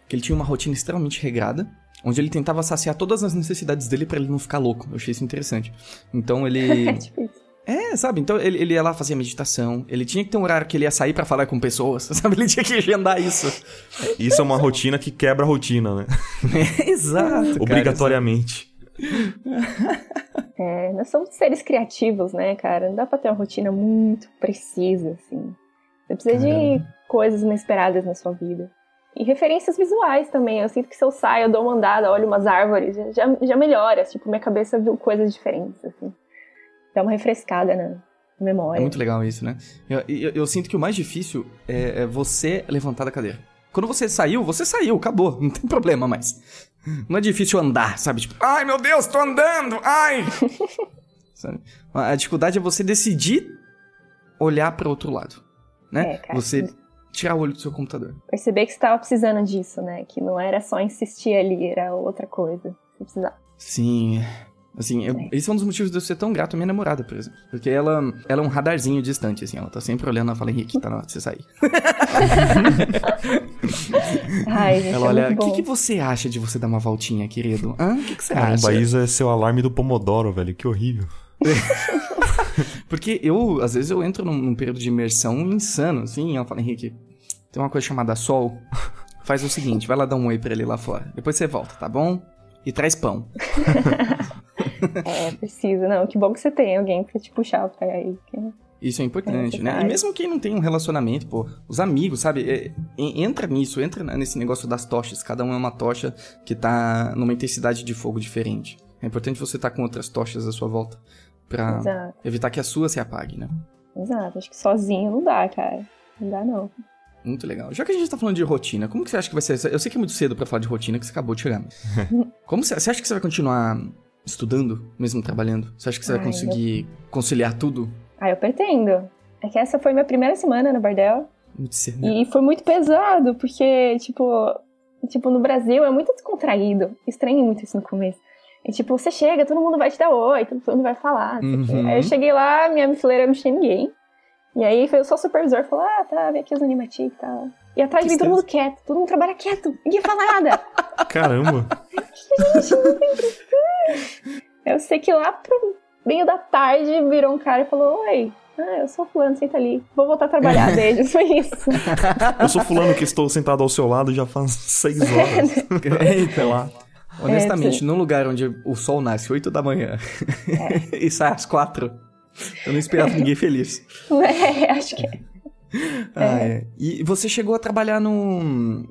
que ele tinha uma rotina extremamente regrada, onde ele tentava saciar todas as necessidades dele para ele não ficar louco. Eu achei isso interessante. Então ele. É, sabe? Então ele, ele ia lá fazer meditação. Ele tinha que ter um horário que ele ia sair para falar com pessoas, sabe? Ele tinha que agendar isso. Isso é uma rotina que quebra a rotina, né? É, exato. Obrigatoriamente. É, nós somos seres criativos, né, cara? Não dá pra ter uma rotina muito precisa, assim. Você precisa Caramba. de coisas inesperadas na sua vida. E referências visuais também. Eu sinto que se eu saio, eu dou uma andada, olho umas árvores, já, já melhora. Tipo, minha cabeça viu coisas diferentes, assim. Dá uma refrescada na memória. É muito legal isso, né? Eu, eu, eu sinto que o mais difícil é, é você levantar da cadeira. Quando você saiu, você saiu, acabou. Não tem problema mais. Não é difícil andar, sabe? Tipo, ai meu Deus, tô andando, ai! A dificuldade é você decidir olhar para outro lado, né? É, cara, você tirar o olho do seu computador. Perceber que você estava precisando disso, né? Que não era só insistir ali, era outra coisa. Você precisava. Sim. Assim, eu, esse é um dos motivos de eu ser tão grato à minha namorada, por exemplo. Porque ela, ela é um radarzinho distante, assim. Ela tá sempre olhando e fala, Henrique, tá na hora de você sair. Ai, gente, ela é olha, o que, que você acha de você dar uma voltinha, querido? O que, que você Caramba, acha? isso é seu alarme do Pomodoro, velho. Que horrível. Porque eu, às vezes, eu entro num, num, período de imersão insano, assim, ela fala, Henrique, tem uma coisa chamada sol. Faz o seguinte, vai lá dar um oi pra ele lá fora. Depois você volta, tá bom? E traz pão. é, precisa. Não, que bom que você tem alguém pra te puxar pra aí. Isso é importante, é né? E mesmo quem não tem um relacionamento, pô, os amigos, sabe? É, entra nisso, entra nesse negócio das tochas. Cada um é uma tocha que tá numa intensidade de fogo diferente. É importante você estar tá com outras tochas à sua volta pra Exato. evitar que a sua se apague, né? Exato, acho que sozinho não dá, cara. Não dá, não. Muito legal. Já que a gente tá falando de rotina, como que você acha que vai ser? Eu sei que é muito cedo para falar de rotina, que você acabou de chegar. como você, você acha que você vai continuar estudando, mesmo trabalhando? Você acha que você Ai, vai conseguir eu... conciliar tudo? Ah, eu pretendo. É que essa foi minha primeira semana no Bardel. Muito cedo. Né? E foi muito pesado, porque, tipo, tipo, no Brasil é muito descontraído. Estranhei muito isso no começo. E, tipo, você chega, todo mundo vai te dar oi, todo mundo vai falar. Uhum. Aí eu cheguei lá, minha fileira não tinha ninguém. E aí foi só o supervisor falou: Ah, tá, vem aqui os animaticos e tá. tal. E atrás vem todo mundo quieto, todo mundo trabalha quieto, ninguém fala nada. Caramba! eu sei que lá pro meio da tarde virou um cara e falou: Oi, ah, eu sou fulano, senta ali. Vou voltar a trabalhar, beijo. Foi isso. Eu sou fulano que estou sentado ao seu lado já faz seis horas. Eita lá. Honestamente, é, num lugar onde o sol nasce 8 da manhã é. e sai às 4, eu não esperava ninguém feliz. É, acho que é. Ah, é. E você chegou a trabalhar no.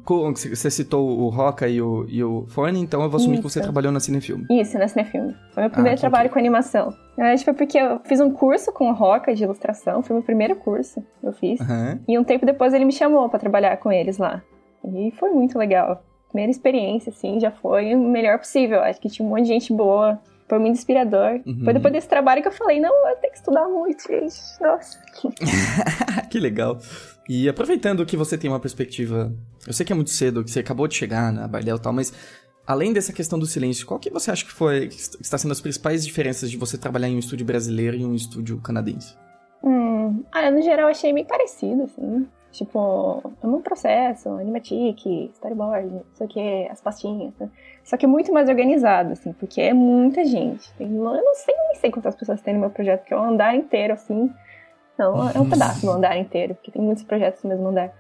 Você citou o Roca e o, e o Fone, então eu vou assumir Isso. que você trabalhou na Cinefilme. Isso, na Cinefilme. Foi meu primeiro ah, trabalho que... com animação. Na verdade, foi porque eu fiz um curso com o Roca de ilustração, foi meu primeiro curso que eu fiz. Uhum. E um tempo depois ele me chamou para trabalhar com eles lá. E foi muito legal primeira experiência, assim, já foi o melhor possível. Acho que tinha um monte de gente boa Foi muito inspirador. Uhum. Foi depois desse trabalho que eu falei, não, eu tenho que estudar muito, gente. Nossa. que legal. E aproveitando que você tem uma perspectiva. Eu sei que é muito cedo, que você acabou de chegar na Bardel e tal, mas além dessa questão do silêncio, qual que você acha que foi que está sendo as principais diferenças de você trabalhar em um estúdio brasileiro e um estúdio canadense? Hum, ah, no geral achei bem parecido, assim. Tipo, é um processo, animatic, storyboard, não sei o que, as pastinhas. Né? Só que muito mais organizado, assim, porque é muita gente. Tem, eu não sei nem sei quantas pessoas tem no meu projeto, porque é um andar inteiro, assim. Não, é um pedaço do andar inteiro, porque tem muitos projetos no mesmo andar.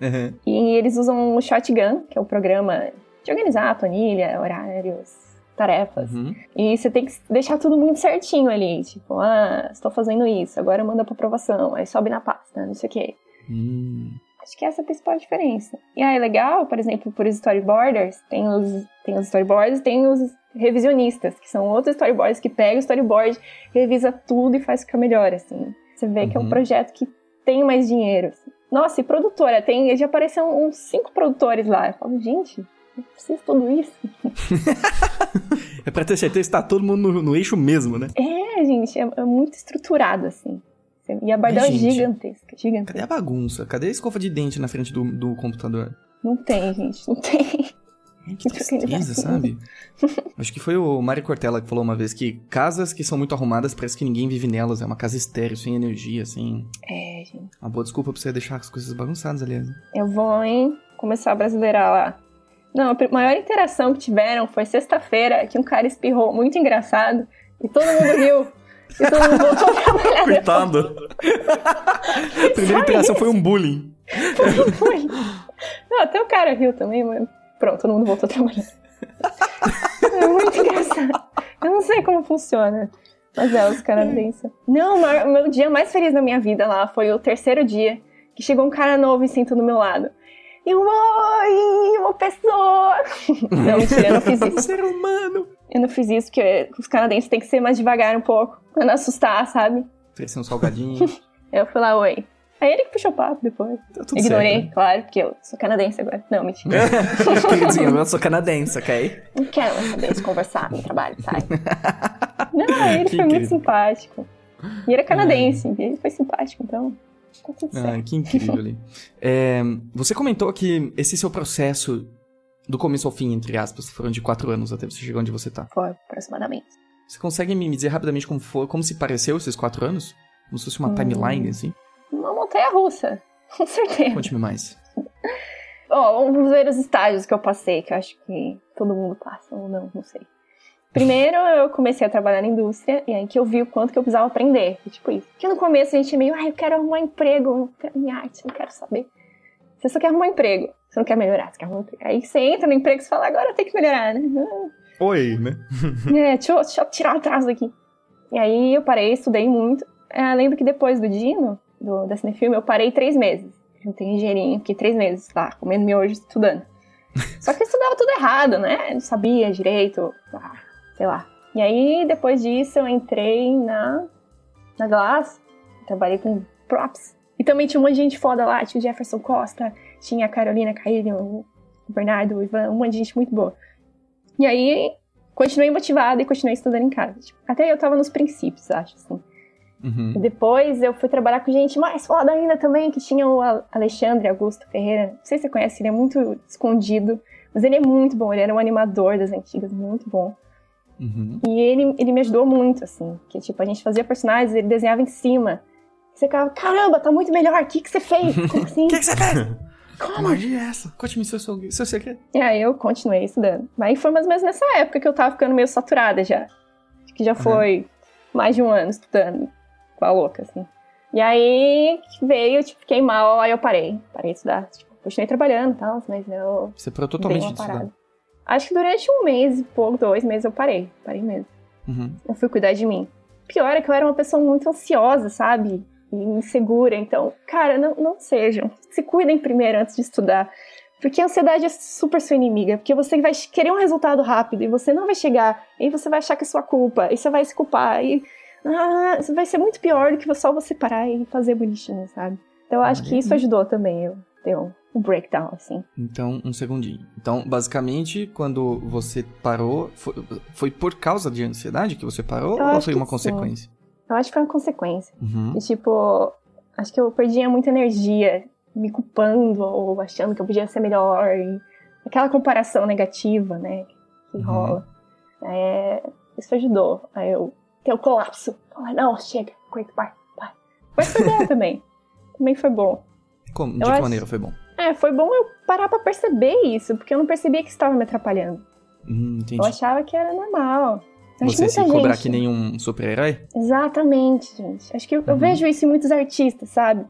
Uhum. E eles usam o Shotgun, que é o programa de organizar a planilha, horários, tarefas. Uhum. E você tem que deixar tudo muito certinho ali. Tipo, ah, estou fazendo isso, agora manda pra aprovação, aí sobe na pasta, não sei o quê. Hum. Acho que essa é a principal diferença. E aí, legal, por exemplo, por storyboarders, tem os, tem os storyboards tem os revisionistas, que são outros storyboards que pegam o storyboard, revisa tudo e faz ficar melhor, assim. Você vê que é um Uhum. projeto que tem mais dinheiro. assim. Nossa, e produtora, tem, já apareceram uns cinco produtores lá. Eu falo, gente, eu preciso de tudo isso. É pra ter certeza que tá todo mundo no, no eixo mesmo, né? É, gente, é, é muito estruturado, assim. E a Bardel é gente. gigantesca, gigantesca. Cadê a bagunça? Cadê a escova de dente na frente do, do computador? Não tem, gente, não tem. Ai, Que tristeza, sabe? Acho que foi o Mário Cortella que falou uma vez que casas que são muito arrumadas parece que ninguém vive nelas. É uma casa estéreo, sem energia, assim. É, gente. Uma boa desculpa pra você deixar as coisas bagunçadas, aliás. Eu vou, hein, começar a brasileirar lá. Não, a maior interação que tiveram foi sexta-feira, que um cara espirrou muito engraçado e todo mundo riu. E todo mundo voltou a trabalhar Coitado! a primeira interação foi um bullying. depois. Não, até o cara riu também, mas pronto, todo mundo voltou a trabalhar. É muito engraçado. Eu não sei como funciona. Mas é, os canadenses. Não, o maior- o meu dia mais feliz da minha vida lá foi o terceiro dia, que chegou um cara novo e sentou do meu lado. Eu, oi, uma pessoa! Não, mentira, eu não fiz Um isso. ser humano. Eu não fiz isso porque os canadenses têm que ser mais devagar um pouco, pra não assustar, sabe? Oferecer um salgadinho. Eu fui lá, oi. Aí ele que puxou o papo depois. Tá Ignorei, certo. né? claro, porque eu sou canadense agora. Não, mentira. Eu sou canadense, ok? Não quero mais saber de conversar no trabalho, sai. Não, ele Que foi muito incrível. simpático. E era canadense, e ele foi simpático, então tudo certo. Ah, que incrível ali. É, você comentou que esse seu processo, do começo ao fim, entre aspas, foram de quatro anos até você chegar onde você tá. Foi, aproximadamente. Você consegue me dizer rapidamente como foi, como se pareceu esses quatro anos? Como se fosse uma Hum. timeline, assim? Uma montanha russa, com certeza. Conte-me mais. Ó, vamos ver os estágios que eu passei, que eu acho que todo mundo passa, ou não, não sei. Primeiro, eu comecei a trabalhar na indústria, e aí que eu vi o quanto que eu precisava aprender. Tipo isso. Porque no começo a gente é meio, ah, eu quero arrumar emprego, eu minha arte, não quero saber. Você só quer arrumar emprego, você não quer melhorar, você quer arrumar emprego. Aí você entra no emprego e fala, agora eu tenho que melhorar, né? Oi, né? É, deixa eu, deixa eu tirar o atraso daqui. E aí eu parei, estudei muito. É, lembro que depois do Dino, do, da Cinefilme, eu parei três meses. Juntei um dinheirinho, fiquei três meses lá, comendo miojo, estudando. Só que eu estudava tudo errado, né? Não sabia direito, ah, sei lá. E aí, depois disso, eu entrei na, na Glass, trabalhei com props. E também tinha um monte de gente foda lá, tinha o Jefferson Costa, tinha a Carolina Caílio, o Bernardo, o Ivan, um monte de gente muito boa. E aí, continuei motivada e continuei estudando em casa. Tipo, até eu tava nos princípios, acho, assim. Uhum. Depois eu fui trabalhar com gente mais foda ainda também, que tinha o Alexandre Augusto Ferreira. Não sei se você conhece, ele é muito escondido, mas ele é muito bom, ele era um animador das antigas, muito bom. Uhum. E ele, ele me ajudou muito, assim, que tipo, a gente fazia personagens, ele desenhava em cima. Você ficava, caramba, tá muito melhor, o que, que você fez? Como assim? O que, que você fez? Como? magia é essa? Conte-me seu, seu, seu segredo. E aí eu continuei estudando. Mas foi mais ou menos nessa época que eu tava ficando meio saturada já. Acho que já foi mais de um ano estudando com a louca, assim. E aí veio, tipo, fiquei mal, aí eu parei. Parei de estudar. Tipo, continuei trabalhando e tal, mas eu Você parou totalmente de estudar. Acho que durante um mês e pouco, dois meses, eu parei. Parei mesmo. Uhum. Eu fui cuidar de mim. Pior é que eu era uma pessoa muito ansiosa, sabe? E insegura. Então, cara, não, não sejam. Se cuidem primeiro antes de estudar. Porque a ansiedade é super sua inimiga. Porque você vai querer um resultado rápido e você não vai chegar. E você vai achar que é sua culpa. E você vai se culpar. E ah, vai ser muito pior do que só você parar e fazer bonitinho, sabe? Então eu acho que isso ajudou também. Eu ter um, o breakdown, assim. Então, um segundinho. Então, basicamente, quando você parou, foi, foi por causa de ansiedade que você parou Eu ou foi uma sim. consequência? Eu acho que foi uma consequência. Uhum. E, tipo, acho que eu perdia muita energia me culpando ou achando que eu podia ser melhor. E aquela comparação negativa, né, que Uhum. rola. É, isso ajudou a eu ter o colapso. Falar, não, chega, aguento, vai, vai. Mas foi bom também. Também foi bom. Como? De Eu que acho- maneira foi bom? É, foi bom eu parar pra perceber isso, porque eu não percebia que estava me atrapalhando. Hum, entendi. Eu achava que era normal. Acho Você se cobrar gente- que nem um super-herói? Exatamente, gente. Acho que eu, eu Uhum. vejo isso em muitos artistas, sabe?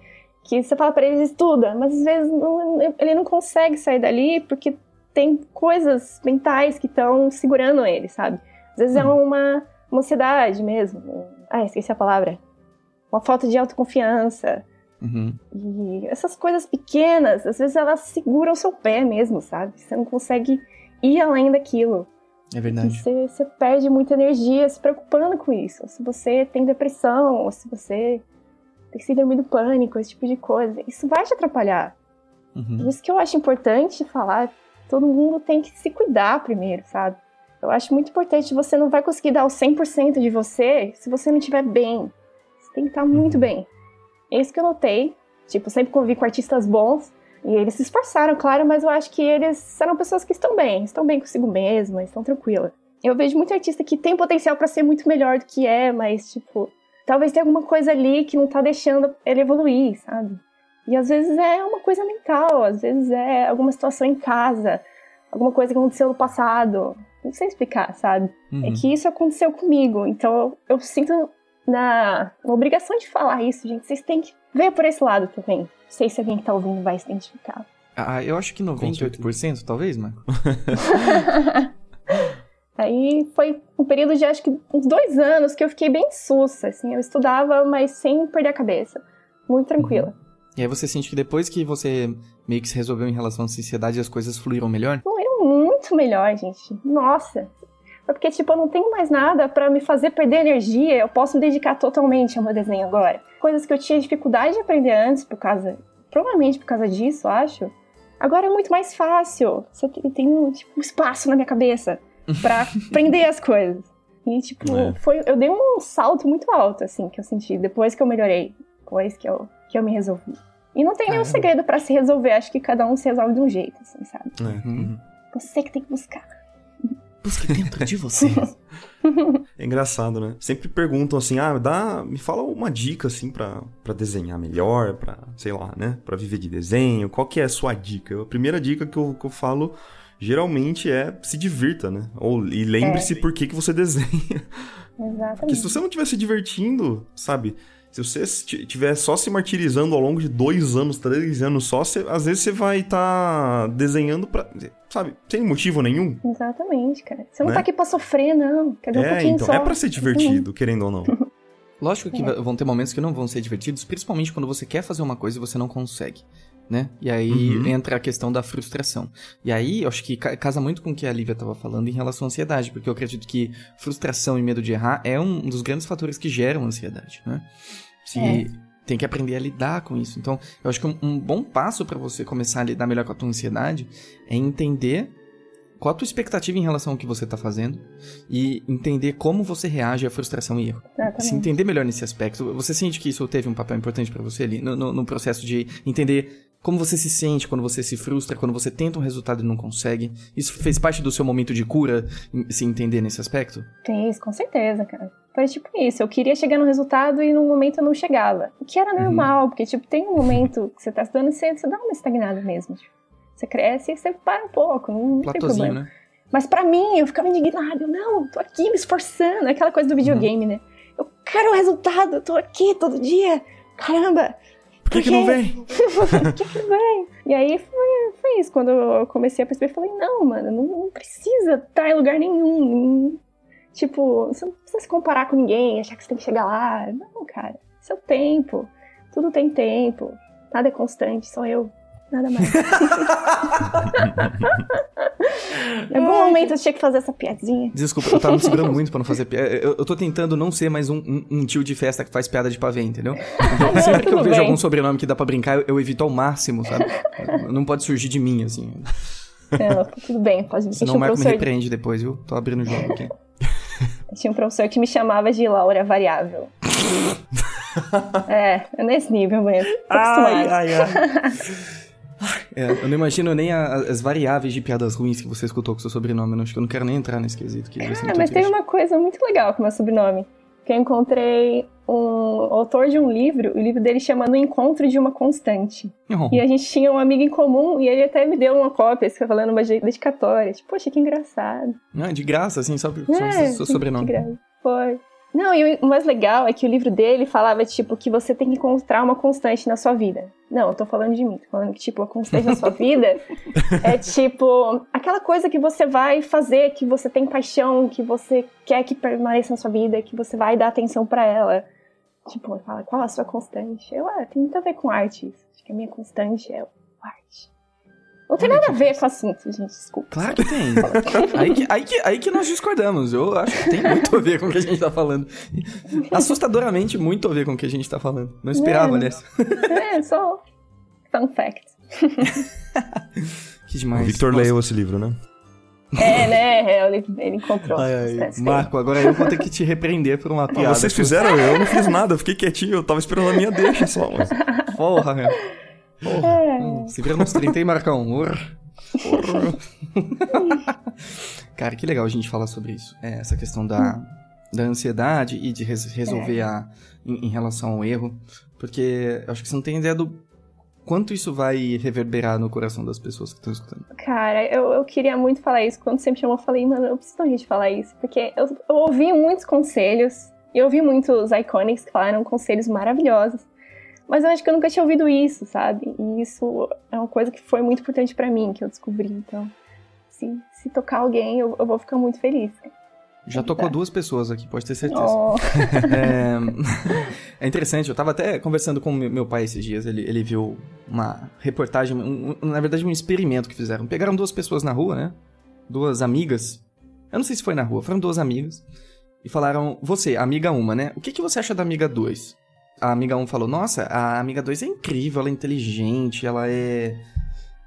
Que você fala pra ele, estuda, mas às vezes não- ele não consegue sair dali porque tem coisas mentais que estão segurando ele, sabe? Às vezes é Uhum. uma, uma ansiedade mesmo. Ah, esqueci a palavra. Uma falta de autoconfiança. Uhum. E essas coisas pequenas, às vezes elas seguram o seu pé mesmo, sabe? Você não consegue ir além daquilo. É verdade. Você, você perde muita energia se preocupando com isso. Se você tem depressão, ou se você tem síndrome do pânico, esse tipo de coisa. Isso vai te atrapalhar. Por Uhum. isso que eu acho importante falar. Todo mundo tem que se cuidar primeiro, sabe? Eu acho muito importante. Você não vai conseguir dar o 100% de você se você não estiver bem. Você tem que estar muito Uhum. bem. É isso que eu notei. Tipo, sempre convivi com artistas bons. E eles se esforçaram, claro, mas eu acho que eles eram pessoas que estão bem, estão bem consigo mesmas, estão tranquilas. Eu vejo muito artista que tem potencial pra ser muito melhor do que é, mas, tipo, talvez tenha alguma coisa ali que não tá deixando ele evoluir, sabe? E às vezes é uma coisa mental, às vezes é alguma situação em casa, alguma coisa que aconteceu no passado. Não sei explicar, sabe? É Uhum. que isso aconteceu comigo, então eu sinto na, na obrigação de falar isso, gente. Vocês têm que ver por esse lado também. Não sei se alguém que tá ouvindo vai se identificar. Ah, eu acho que 98%, talvez, Marco. Aí foi um período de acho que uns dois anos que eu fiquei bem sussa, assim. Eu estudava, mas sem perder a cabeça. Muito tranquila. E aí você sente que depois que você meio que se resolveu em relação à ansiedade, as coisas fluíram melhor? Fluiu muito melhor, gente. Nossa. Foi porque, tipo, eu não tenho mais nada pra me fazer perder energia. Eu posso me dedicar totalmente ao meu desenho agora. Coisas que eu tinha dificuldade de aprender antes por causa... Provavelmente por causa disso, acho. Agora é muito mais fácil. Você tem, tem um, tipo, um espaço na minha cabeça pra aprender as coisas. E, tipo, É. foi, eu dei um salto muito alto, assim, que eu senti depois que eu melhorei. Depois que eu, que eu me resolvi. E não tem nenhum Caramba. segredo pra se resolver. Acho que cada um se resolve de um jeito, assim, sabe? É. Uhum. Você que tem que buscar. Busque dentro de você. É engraçado, né? Sempre perguntam assim, ah, dá, me fala uma dica assim pra, pra desenhar melhor, pra, sei lá, né? Pra viver de desenho. Qual que é a sua dica? A primeira dica que eu, que eu falo geralmente é se divirta, né? Ou, e lembre-se por que, que você desenha. Porque Exatamente. se você não estiver se divertindo, sabe? Se você estiver só se martirizando ao longo de dois anos, três anos só, você- às vezes você vai estar desenhando pra. Sabe? Sem motivo nenhum. Exatamente, cara. Você não Né? tá aqui pra sofrer, não. Quer ver um é, pouquinho então. só. É pra ser divertido, querendo ou não. Lógico que É. vão ter momentos que não vão ser divertidos, principalmente quando você quer fazer uma coisa e você não consegue, né? E aí Uhum. entra a questão da frustração. E aí, eu acho que ca- casa muito com o que a Lívia estava falando em relação à ansiedade, porque eu acredito que frustração e medo de errar é um dos grandes fatores que geram ansiedade, né? Se É. tem que aprender a lidar com isso. Então, eu acho que um, um bom passo para você começar a lidar melhor com a tua ansiedade é entender qual a tua expectativa em relação ao que você tá fazendo e entender como você reage à frustração e erro se Exatamente. entender melhor nesse aspecto, você sente que isso teve um papel importante pra você ali no, no- no processo de entender como você se sente quando você se frustra, quando você tenta um resultado e não consegue? Isso fez parte do seu momento de cura, se entender nesse aspecto? Fez, com certeza, cara. Foi tipo isso. Eu queria chegar no resultado e no momento eu não chegava. O que era Uhum. normal, porque, tipo, tem um momento que você tá estudando e você, você dá uma estagnada mesmo. Tipo, você cresce e você para um pouco, não, não tem problema. né? Mas pra mim, eu ficava indignada. Eu, não, tô aqui me esforçando. Aquela coisa do videogame, né? Eu quero o resultado, eu tô aqui todo dia. Caramba! Por que, que não vem? Por que que não vem? E aí foi, foi isso. Quando eu comecei a perceber, eu falei, não, mano, não, não precisa estar em lugar nenhum. Não- tipo, você não precisa se comparar com ninguém, achar que você tem que chegar lá. Não, cara. Seu tempo. Tudo tem tempo. Nada é constante, só eu. Nada mais. Em algum momento eu tinha que fazer essa piadinha. Desculpa, eu tava me segurando muito pra não fazer piada. Eu, eu tô tentando não ser mais um, um, um tio de festa que faz piada de pavê, entendeu? Então, sempre que eu vejo bem. algum sobrenome que dá pra brincar, eu, eu evito ao máximo, sabe? Não pode surgir de mim, assim. Não, tudo bem, pode Senão Tinha o Marco me repreende depois, viu? Tô abrindo o jogo aqui. tinha um professor que me chamava de Laura Variável. é, é nesse nível mesmo. Acostumada. ai, ai. É, eu não imagino nem a- as variáveis de piadas ruins que você escutou com seu sobrenome. Eu acho que eu não quero nem entrar nesse quesito. Que muito mas triste. uma coisa muito legal com o meu sobrenome. Que eu encontrei um autor de um livro, o livro dele chama No Encontro de uma Constante. Oh, E a gente tinha um amigo em comum e ele até me deu uma cópia, falando uma dedicatória. Tipo, poxa, que engraçado. ah, de graça, assim, só por É, seu sobrenome. graça. Foi. Não, e o mais legal é que o livro dele falava, tipo, que você tem que encontrar uma constante na sua vida. Não, eu tô falando de mim. Tô falando que, tipo, a constante na sua vida é, tipo, aquela coisa que você vai fazer, que você tem paixão, que você quer que permaneça na sua vida, que você vai dar atenção pra ela. Tipo, ele fala, qual a sua constante? Eu, ah, tem muito a ver com arte. isso. Acho que a minha constante é arte. Não tem nada a ver com o assunto, gente, desculpa. Claro que tem. aí, que, aí, que, aí que nós discordamos. Eu acho que tem muito a ver com o que a gente tá falando. Assustadoramente muito a ver com o que a gente tá falando. Não esperava, É. aliás. É, só fun fact. Que O demais. Victor Nossa. leu esse livro, né? É, né? é, Ele, ele encontrou. Ai, ai. Sucesso. Marco, agora eu vou ter que te repreender por uma Ah, piada. vocês fizeram, eu não fiz nada, eu fiquei quietinho, eu tava esperando a minha deixa só. Mas... Porra, meu. Porra. É. Hum, Se vira nos 30 aí, Marcão. Urr. Urr. Cara, que legal a gente falar sobre isso. É, essa questão da, da ansiedade e de res- resolver a, em, em relação ao erro. Porque eu acho que você não tem ideia do quanto isso vai reverberar no coração das pessoas que estão escutando. Cara, eu, eu queria muito falar isso. Quando você me chamou, eu falei, mano, eu preciso de falar isso. Porque eu, eu ouvi muitos conselhos. E eu ouvi muitos iconics que falaram conselhos maravilhosos. Mas eu acho que eu nunca tinha ouvido isso, sabe? E isso é uma coisa que foi muito importante pra mim, que eu descobri. Então, se, se tocar alguém, eu, eu vou ficar muito feliz. Já tocou duas pessoas aqui, pode ter certeza. Oh, É, é interessante, eu tava até conversando com meu pai esses dias, ele, ele viu uma reportagem, um- um- na verdade um experimento que fizeram. Pegaram duas pessoas na rua, né? Duas amigas. Eu não sei se foi na rua, foram duas amigas. E falaram, você, amiga uma, né? O que, que você acha da amiga 2? A amiga 1 um falou, nossa, a amiga 2 é incrível, ela é inteligente, ela é,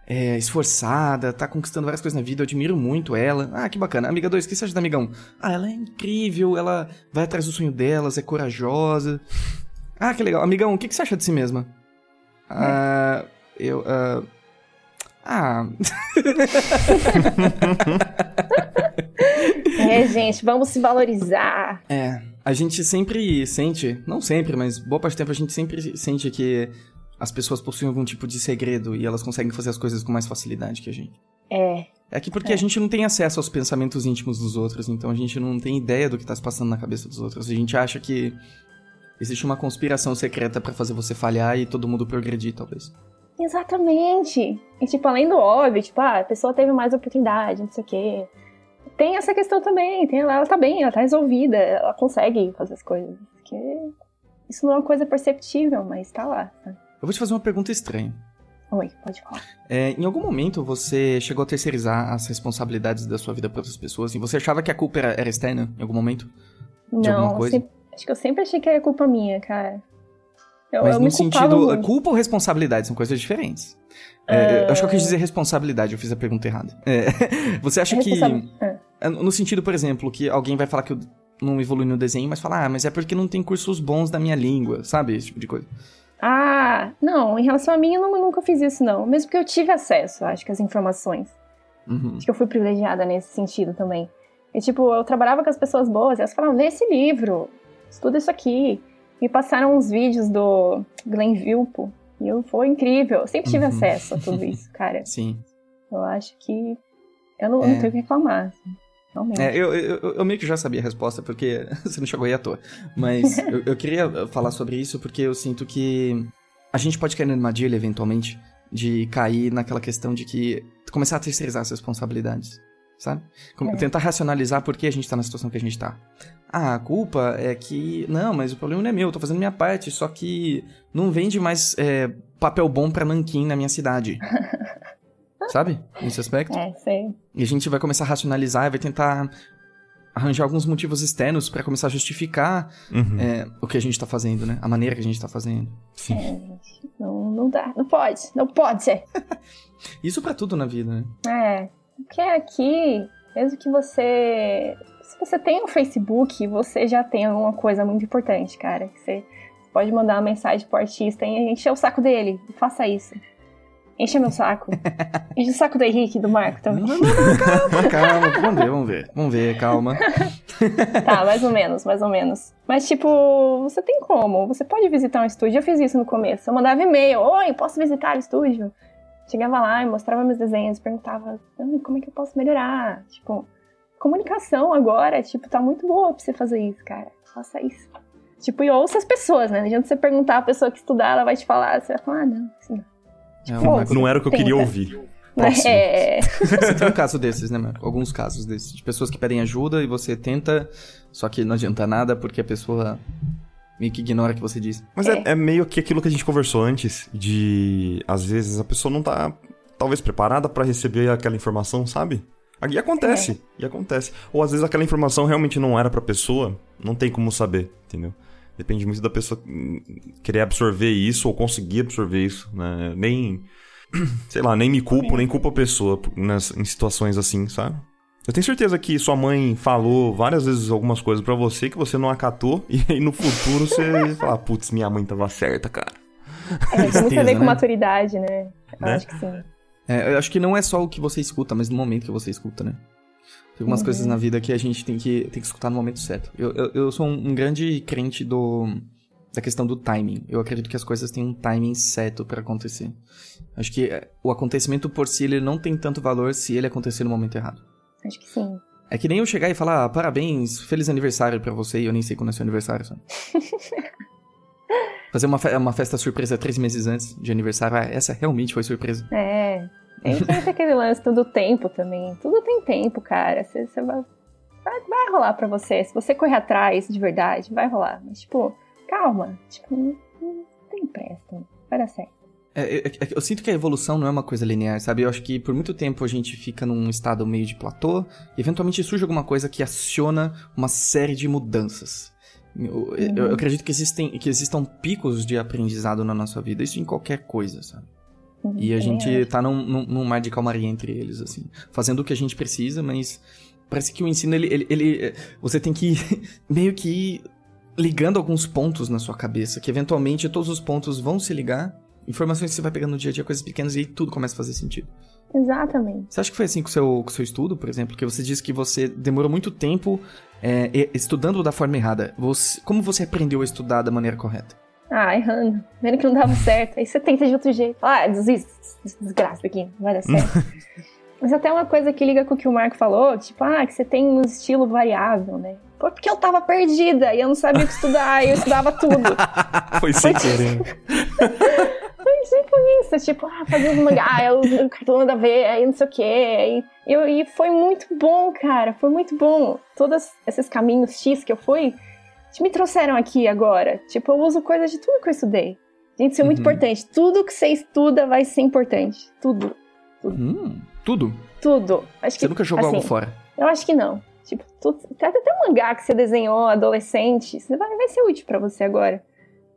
é esforçada, tá conquistando várias coisas na vida, eu admiro muito ela. Ah, que bacana. Amiga 2, o que você acha da amiga 1? Um? Ah, ela é incrível, ela vai atrás do sonho delas, é corajosa. Ah, que legal. Amigão, o que, que você acha de si mesma? Ah, eu. ah, Ah. é, gente, vamos se valorizar. É. A gente sempre sente, não sempre, mas boa parte do tempo a gente sempre sente que as pessoas possuem algum tipo de segredo e elas conseguem fazer as coisas com mais facilidade que a gente. É, É que porque a gente não tem acesso aos pensamentos íntimos dos outros, então a gente não tem ideia do que tá se passando na cabeça dos outros. A gente acha que existe uma conspiração secreta pra fazer você falhar e todo mundo progredir, talvez. Exatamente. E, tipo, além do óbvio, tipo, ah, a pessoa teve mais oportunidade, não sei o quê. Tem essa questão também, tem ela, ela tá bem, ela tá resolvida, ela consegue fazer as coisas. Porque isso não é uma coisa perceptível, mas tá lá. sabe? Eu vou te fazer uma pergunta estranha. Oi, pode falar. É, em algum momento você chegou a terceirizar as responsabilidades da sua vida para outras pessoas e você achava que a culpa era, era externa em algum momento? De não, alguma eu coisa? sempre- acho que eu sempre achei que era culpa minha, cara. Eu, Mas eu no sentido. muito. Culpa ou responsabilidade são coisas diferentes. É, eu acho que eu quis dizer responsabilidade, eu fiz a pergunta errada. É, você acha que. Ah. É, No sentido, por exemplo, que alguém vai falar que eu não evolui no desenho, mas falar, ah, mas é porque não tem cursos bons da minha língua, sabe? Esse tipo de coisa. Ah, não, em relação a mim, eu, não- eu nunca fiz isso, não. Mesmo porque eu tive acesso, acho que, às informações. Uhum. Acho que eu fui privilegiada nesse sentido também. E, tipo, eu trabalhava com as pessoas boas, e elas falavam, lê esse livro, estuda isso aqui. Me passaram uns vídeos do Glenn Vilpo, e eu, foi incrível. Eu sempre tive Uhum. acesso a tudo isso, cara. Sim. Eu acho que eu não, É. não tenho o que reclamar, assim. É, eu, eu, eu meio que já sabia a resposta, porque você não chegou aí à toa. Mas eu, eu queria falar sobre isso porque eu sinto que a gente pode cair numa armadilha, eventualmente, de cair naquela questão de que começar a terceirizar as responsabilidades, sabe? Como- É. Tentar racionalizar por que a gente tá na situação que a gente tá. Ah, a culpa é que. Não, mas o problema não é meu, eu tô fazendo minha parte, só que não vende mais é, papel bom pra nanquim na minha cidade. sabe? Nesse aspecto. É, sei. E a gente vai começar a racionalizar e vai tentar arranjar alguns motivos externos pra começar a justificar Uhum. é, o que a gente tá fazendo, né? A maneira que a gente tá fazendo. Sim. É, gente, não, não dá, não pode, não pode ser. Isso pra tudo na vida, né? É, porque aqui, mesmo que você. Se você tem um Facebook, você já tem alguma coisa muito importante, cara. que Você pode mandar uma mensagem pro artista e encher o saco dele. Faça isso. Enche meu saco. Enche o saco do Henrique e do Marco também. Não, não, não, calma, calma. Vamos ver, vamos ver. Vamos ver, calma. Tá, mais ou menos, mais ou menos. Mas, tipo, você tem como. Você pode visitar um estúdio. Eu fiz isso no começo. Eu mandava e-mail. Oi, posso visitar o estúdio? Chegava lá e mostrava meus desenhos. Perguntava, "Ah, como é que eu posso melhorar? Tipo, comunicação agora, tipo, tá muito boa pra você fazer isso, cara. Faça isso. Tipo, e ouça as pessoas, né? Não adianta você perguntar a pessoa que estudar, ela vai te falar. Você vai falar, ah, não, isso não. É, Não era o que eu queria Tenta. ouvir. Próximo. É, Você tem um caso desses, né, Marco? Alguns casos desses. De pessoas que pedem ajuda e você tenta, só que não adianta nada porque a pessoa meio que ignora o que você diz. Mas é. é meio que aquilo que a gente conversou antes, de às vezes a pessoa não tá talvez preparada pra receber aquela informação, sabe? E acontece, e acontece. Ou às vezes aquela informação realmente não era pra pessoa, não tem como saber, entendeu? Depende muito da pessoa querer absorver isso ou conseguir absorver isso, né? Nem, sei lá, nem me culpo, nem culpo a pessoa nas, em situações assim, sabe? Eu tenho certeza que sua mãe falou várias vezes algumas coisas pra você que você não acatou, e aí no futuro você fala, putz, minha mãe tava certa, cara. é, tem muito a ver com né? maturidade, né? Eu Né? acho que sim. É, eu acho que não é só o que você escuta, mas no momento que você escuta, né? Tem algumas Uhum. coisas na vida que a gente tem que, tem que escutar no momento certo. Eu, eu, eu sou um, um grande crente do da questão do timing. Eu acredito que as coisas têm um timing certo pra acontecer. Acho que é, o acontecimento por si ele não tem tanto valor se ele acontecer no momento errado. Acho que sim. É que nem eu chegar e falar, ah, parabéns, feliz aniversário pra você, e eu nem sei quando é seu aniversário, sabe? Fazer uma, fe- uma festa surpresa três meses antes de aniversário, ah, essa realmente foi surpresa. É. Tem ter aquele lance do tempo também. Tudo tem tempo, cara. Você, você vai, vai. vai rolar pra você. Se você correr atrás de verdade, vai rolar. Mas, tipo, calma. Tipo, não, não tem pressa. Vai dar certo. É, é, é, eu sinto que a evolução não é uma coisa linear, sabe? Eu acho que por muito tempo a gente fica num estado meio de platô e eventualmente surge alguma coisa que aciona uma série de mudanças. Eu, eu- eu acredito que, existem, que existam picos de aprendizado na nossa vida, isso em qualquer coisa, sabe? Uhum, E a gente acho. tá num, num, num mar de calmaria entre eles, assim. Fazendo o que a gente precisa, mas parece que o ensino, ele... ele, ele- é, você tem que ir meio que ir ligando alguns pontos na sua cabeça, que eventualmente todos os pontos vão se ligar. Informações que você vai pegando no dia a dia, coisas pequenas, e aí tudo começa a fazer sentido. Exatamente. Você acha que foi assim com o seu, com o seu estudo, por exemplo? Que você disse que você demorou muito tempo é, estudando da forma errada. Você- como você aprendeu a estudar da maneira correta? Ah, errando. Vendo que não dava certo. Aí você tenta de outro jeito. Ah, desiste. Desgraça aqui. Não vai dar certo. Mas até uma coisa que liga com o que o Marco falou, tipo, ah, que você tem um estilo variável, né? Foi porque eu tava perdida e eu não sabia o que estudar, e eu estudava tudo. Foi sem querer. Foi tipo isso, tipo, ah, fazia os mangá, ah, o, o cartão nada a ver, aí não sei o quê. Aí, eu, e foi muito bom, cara, foi muito bom. Todos esses caminhos X que eu fui, me trouxeram aqui agora. Tipo, eu uso coisas de tudo que eu estudei. Gente, isso é muito Uhum. importante. Tudo que você estuda vai ser importante. Tudo. Hum, tudo. Tudo. Acho que, Você nunca jogou assim, algo fora. Eu acho que não. Tipo, tudo, até, até um mangá que você desenhou adolescente, isso vai, vai ser útil pra você agora.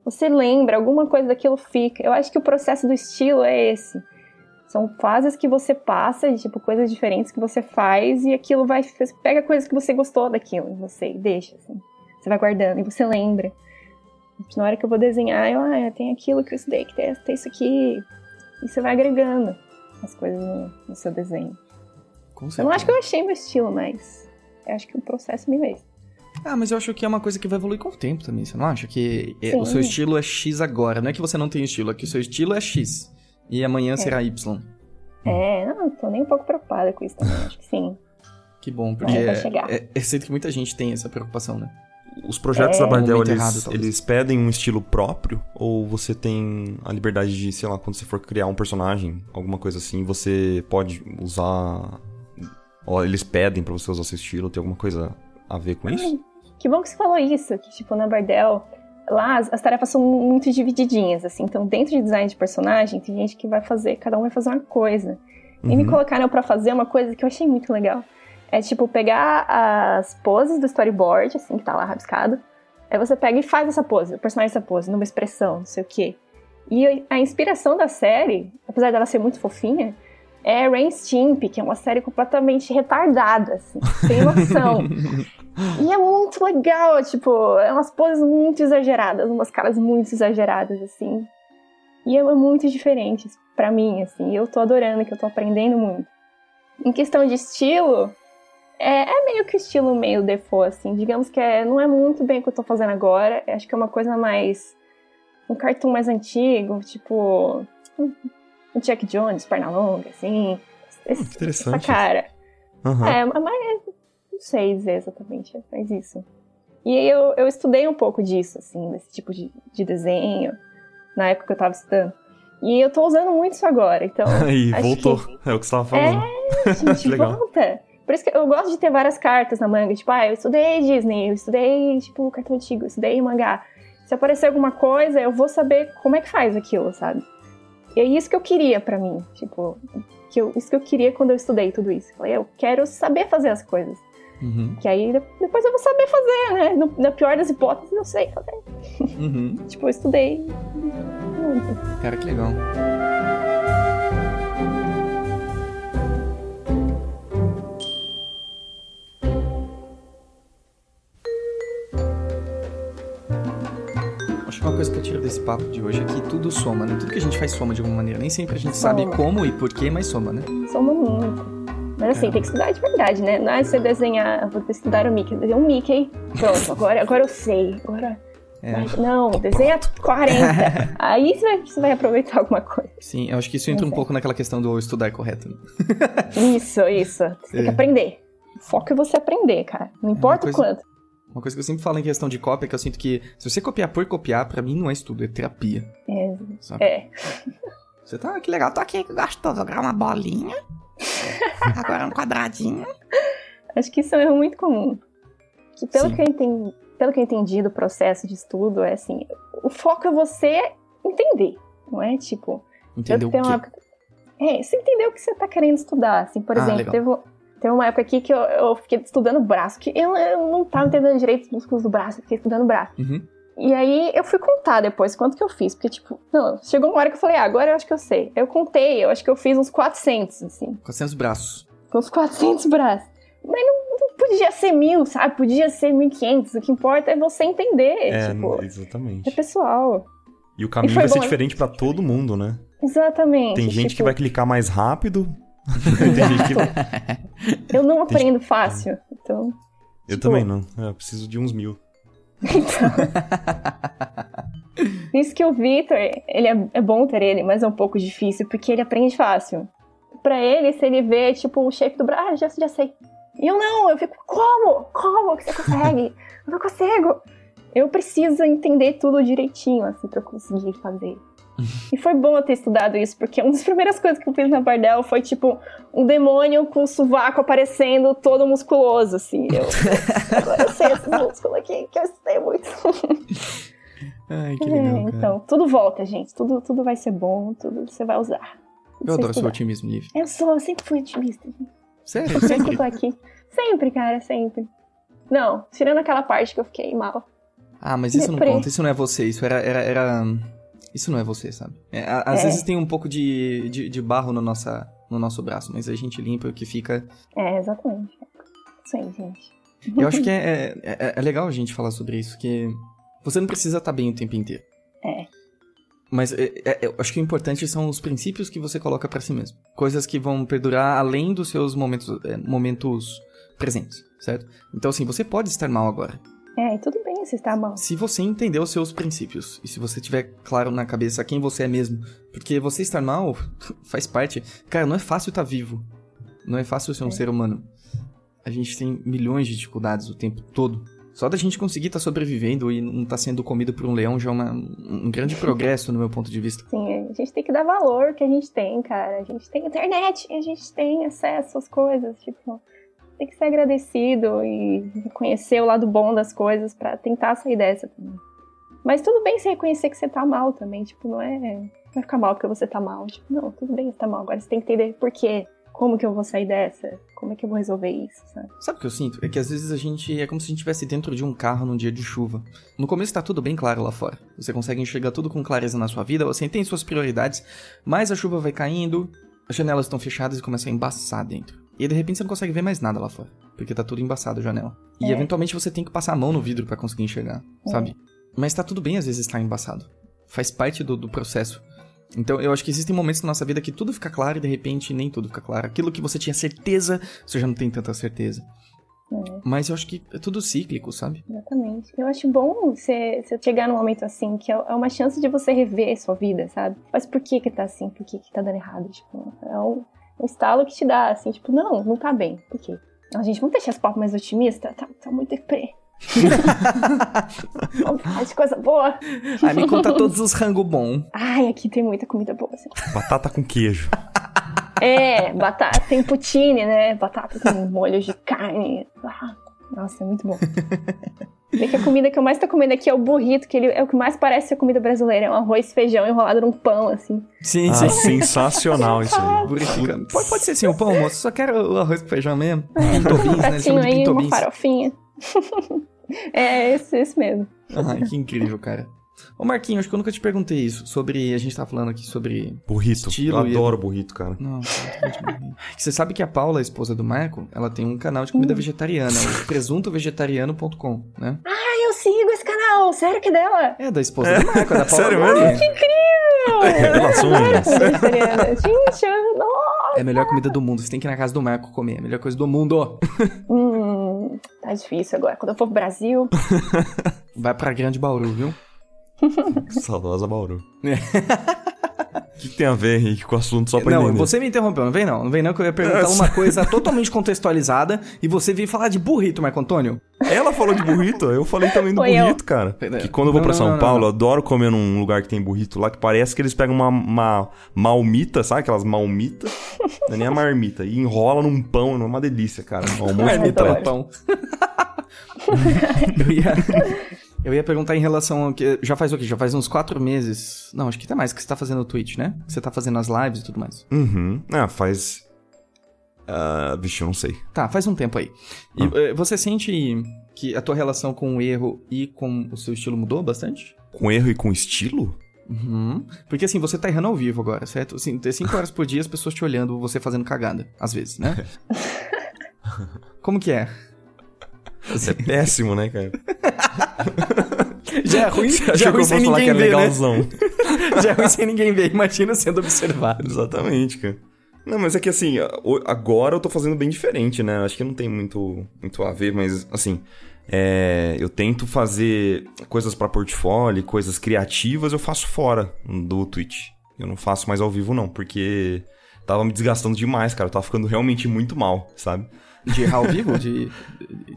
Você lembra, alguma coisa daquilo fica. Eu acho que o processo do estilo é esse. São fases que você passa, de, tipo, coisas diferentes que você faz, e aquilo vai. Pega coisas que você gostou daquilo em você e deixa, assim. Você vai guardando e você lembra. Na hora que eu vou desenhar, eu, ah, tem aquilo que eu estudei, que tem, tem isso aqui. E você vai agregando as coisas no, no seu desenho. Com Eu não acho que eu achei meu estilo, mas eu acho que o processo me veio. Ah, mas eu acho que é uma coisa que vai evoluir com o tempo também. Você não acha que é- o seu estilo é X agora? Não é que você não tem estilo, é que o seu estilo é X. E amanhã será Y. É, não, tô nem um pouco preocupada com isso também, acho que sim. Que bom, porque é, chegar. é, é sinto que muita gente tem essa preocupação, né? Os projetos É. da Bardel, eles, errado, eles pedem um estilo próprio? Ou você tem a liberdade de, sei lá, quando você for criar um personagem, alguma coisa assim, você pode usar... Ou eles pedem pra você usar seu estilo? Tem alguma coisa a ver com isso? Que bom que você falou isso, que tipo, na Bardel, lá as, as tarefas são muito divididinhas, assim. Então, dentro de design de personagem, tem gente que vai fazer, cada um vai fazer uma coisa. E me colocaram pra fazer uma coisa que eu achei muito legal. É tipo pegar as poses do storyboard, assim, que tá lá rabiscado. Aí você pega e faz essa pose, o personagem essa pose, numa expressão, não sei o quê. E a inspiração da série, apesar dela ser muito fofinha, é Rain Stimp, que é uma série completamente retardada, assim, sem noção. e é muito legal, tipo, é umas poses muito exageradas, umas caras muito exageradas, assim. E é muito diferente para mim, assim. Eu tô adorando, que eu tô aprendendo muito. Em questão de estilo, é, é meio que estilo meio default, assim. Digamos que é, não é muito bem o que eu tô fazendo agora. Acho que é uma coisa mais um cartoon mais antigo, tipo um Jack Jones, perna longa, assim. Esse, hum, interessante. Essa cara. Uhum. É, mas não sei dizer exatamente, mas isso. E aí eu, eu estudei um pouco disso, assim, desse tipo de, de desenho, na época que eu tava estudando. E eu tô usando muito isso agora, então. Aí, voltou. Que... É o que você tava falando. É, gente, volta. Por isso que eu gosto de ter várias cartas na manga. Tipo, ah, eu estudei Disney, eu estudei, tipo, cartão antigo, eu estudei mangá. Se aparecer alguma coisa, eu vou saber como é que faz aquilo, sabe? E é isso que eu queria para mim, tipo, que eu, isso que eu queria quando eu estudei tudo isso. Eu falei, eu quero saber fazer as coisas. Uhum. Que aí depois eu vou saber fazer, né? No, na pior das hipóteses, eu sei fazer. Uhum. tipo, eu estudei muito. Cara, que legal. Coisa que eu tiro desse papo de hoje é que tudo soma, né? Tudo que a gente faz soma de alguma maneira. Nem sempre a gente soma. sabe como e porquê, mas soma, né? Soma muito. Mas assim, é. tem que estudar de verdade, né? Não é você desenhar, vou estudar o Mickey, desenhar um Mickey, pronto, agora, agora eu sei, agora... É. Não, desenha 40. Aí você vai, você vai, aproveitar alguma coisa. Sim, eu acho que isso entra um pouco naquela questão do estudar correto. Né? Isso, isso. Você é. tem que aprender. O foco é você aprender, cara. Não importa o quanto. Uma coisa que eu sempre falo em questão de cópia é que eu sinto que se você copiar por copiar, para mim não é estudo, é terapia. É. Sabe? É. Você tá, que legal, tô aqui, que gostoso, vou uma bolinha. Agora um quadradinho. Acho que isso é um erro muito comum. Que pelo que, eu entendi, pelo que eu entendi do processo de estudo, é assim, o foco é você entender, não é? Tipo, entender o quê? Uma... É, você entender o que você tá querendo estudar. Assim, por ah, exemplo, teve, Teve uma época aqui que eu, eu fiquei estudando braço, que eu, eu não tava entendendo direito os músculos do braço, eu fiquei estudando braço. Uhum. E aí eu fui contar depois quanto que eu fiz, porque tipo, não, chegou uma hora que eu falei, ah, agora eu acho que eu sei. Eu contei, eu acho que eu fiz uns 400, assim. 400 braços. Uns 400 braços. Mas não, não podia ser mil, sabe? Podia ser 1500. O que importa é você entender, é, tipo. Exatamente. É pessoal. E o caminho e vai bom. ser diferente para todo mundo, né? Exatamente. Tem gente tipo... que vai clicar mais rápido, eu não aprendo fácil, então. Eu tipo... também não. Eu preciso de uns mil. Então. Isso que o Victor, ele é, é, bom ter ele, mas é um pouco difícil, porque ele aprende fácil. Pra ele, se ele vê, tipo, o shape do braço, ah, já, já sei. E eu não, eu fico, como? Como que você consegue? eu não consigo. Eu preciso entender tudo direitinho, assim, pra eu conseguir fazer e foi bom eu ter estudado isso, porque uma das primeiras coisas que eu fiz na Bardel foi, tipo, um demônio com o sovaco aparecendo todo musculoso, assim. Eu, agora eu sei esse músculo aqui, que eu estudei muito. Ai, que legal, é, Então, tudo volta, gente. Tudo, tudo vai ser bom, tudo você vai usar. Eu adoro seu otimismo, Liv. Eu sou, eu sempre fui otimista. Sério? Sempre? eu tô aqui. Sempre, cara, sempre. Não, tirando aquela parte que eu fiquei mal. Ah, mas isso não conta, isso não é você, isso era, era, era isso não é você, sabe? É, às é. vezes tem um pouco de, de, de, barro no, nossa, no nosso braço, mas a gente limpa o que fica. É, exatamente. Isso aí, gente. Eu acho que é, é, é, é legal a gente falar sobre isso, que você não precisa estar bem o tempo inteiro. É. Mas é, é, eu acho que o importante são os princípios que você coloca para si mesmo. Coisas que vão perdurar além dos seus momentos, momentos presentes, certo? Então, assim, você pode estar mal agora. É, e tudo bem se está mal. Se você entender os seus princípios e se você tiver claro na cabeça quem você é mesmo, porque você estar mal faz parte. Cara, não é fácil estar vivo. Não é fácil ser um é. ser humano. A gente tem milhões de dificuldades o tempo todo. Só da gente conseguir estar tá sobrevivendo e não estar tá sendo comido por um leão já é uma, um grande progresso no meu ponto de vista. Sim, a gente tem que dar valor que a gente tem, cara. A gente tem internet, a gente tem acesso às coisas, tipo tem que ser agradecido e reconhecer o lado bom das coisas para tentar sair dessa também. Mas tudo bem se reconhecer que você tá mal também, tipo, não é, não é ficar mal porque você tá mal, tipo, não, tudo bem você tá mal, agora você tem que entender por quê. como que eu vou sair dessa? Como é que eu vou resolver isso, sabe? Sabe o que eu sinto? É que às vezes a gente é como se a gente estivesse dentro de um carro num dia de chuva. No começo tá tudo bem claro lá fora. Você consegue enxergar tudo com clareza na sua vida, você tem suas prioridades, mas a chuva vai caindo, as janelas estão fechadas e começa a embaçar dentro. E de repente você não consegue ver mais nada lá fora, porque tá tudo embaçado a janela. E É. eventualmente você tem que passar a mão no vidro pra conseguir enxergar, sabe? Mas tá tudo bem às vezes estar embaçado. Faz parte do, do processo. Então eu acho que existem momentos na nossa vida que tudo fica claro e de repente nem tudo fica claro. Aquilo que você tinha certeza, você já não tem tanta certeza. É. Mas eu acho que é tudo cíclico, sabe? Exatamente. Eu acho bom você, você chegar num momento assim, que é é uma chance de você rever sua vida, sabe? Mas por que que tá assim? Por que que tá dando errado? Tipo, é um, um estalo que te dá, assim, tipo, não, não tá bem. Por quê? A gente, vamos deixar esse papo mais otimista? Tá, tá muito deprê. vamos falar de coisa boa. Aí me conta todos os rango bom. Ai, aqui tem muita comida boa, assim. Batata com queijo. É, batata, tem poutine, né? Batata com molho de carne. Ah, nossa, é muito bom. Vê que a comida que eu mais tô comendo aqui é o burrito, que ele é o que mais parece ser comida brasileira. É um arroz e feijão enrolado num pão, assim. Sim, Ah, sensacional isso aí. Burrifica. Pode, pode ser sim, o pão, moço. Só quero o arroz com feijão mesmo. Pinto beans, Um né? Eles aí, uma farofinha. é, esse, esse mesmo. Ai, que incrível, cara. Ô, Marquinhos, acho que eu nunca te perguntei isso. Sobre. A gente tava falando aqui sobre. Burrito. Estilo eu e- adoro burrito, cara. Não, Você sabe que a Paula, a esposa do Marco, ela tem um canal de comida vegetariana, o presuntovegetariano.com, né? Ai, eu sigo esse canal. Sério que é dela? É da esposa do Marco, é da Paula. Sério mesmo? Que incrível! Revelações. Vegetariana. Gente, eu... Nossa. É a melhor comida do mundo. Você tem que ir na casa do Marco comer. É a melhor coisa do mundo. Hum, tá difícil agora. Quando eu for pro Brasil... Vai pra Grande Bauru, viu? Saudosa Bauru. O que, que tem a ver, Henrique, com o assunto só pra não, entender? você me interrompeu, não vem não. Não vem não que eu ia perguntar Essa- uma coisa totalmente contextualizada e você veio falar de burrito, Marco Antônio. Ela falou de burrito, eu falei também do Foi eu. burrito, cara. Que quando eu vou Não, pra não, São não, Paulo, não. eu adoro comer num lugar que tem burrito lá, que parece que eles pegam uma, uma malmita, sabe aquelas malmitas? Não é nem a marmita, e enrola num pão, é uma delícia, cara. Um almoço Marmita no pão. eu, ia, eu ia perguntar em relação ao que. Já faz o quê? Já faz uns quatro meses. Não, acho que até mais que você tá fazendo o Twitch, né? Que você tá fazendo as lives e tudo mais. Uhum. Ah, faz... Ah, vixe, eu não sei. Tá, faz um tempo aí. E Ah. eh, você sente que a tua relação com o erro e com o seu estilo mudou bastante? Com erro e com estilo? Uhum. Porque assim, você tá errando ao vivo agora, certo? Assim, ter cinco horas por dia as pessoas te olhando, você fazendo cagada, às vezes, né? Como que é? Isso é péssimo, né, cara? Já é ruim, Você já é ruim sem que ninguém é ver, né? legalzão? Já é ruim sem ninguém ver, imagina sendo observado. Exatamente, cara. Não, mas é que assim, agora eu tô fazendo bem diferente, né? Acho que não tem muito, muito a ver, mas assim, é, eu tento fazer coisas pra portfólio, coisas criativas, eu faço fora do Twitch. Eu não faço mais ao vivo, não, porque tava me desgastando demais, cara. Eu tava ficando realmente muito mal, sabe? De errar ao vivo? De, de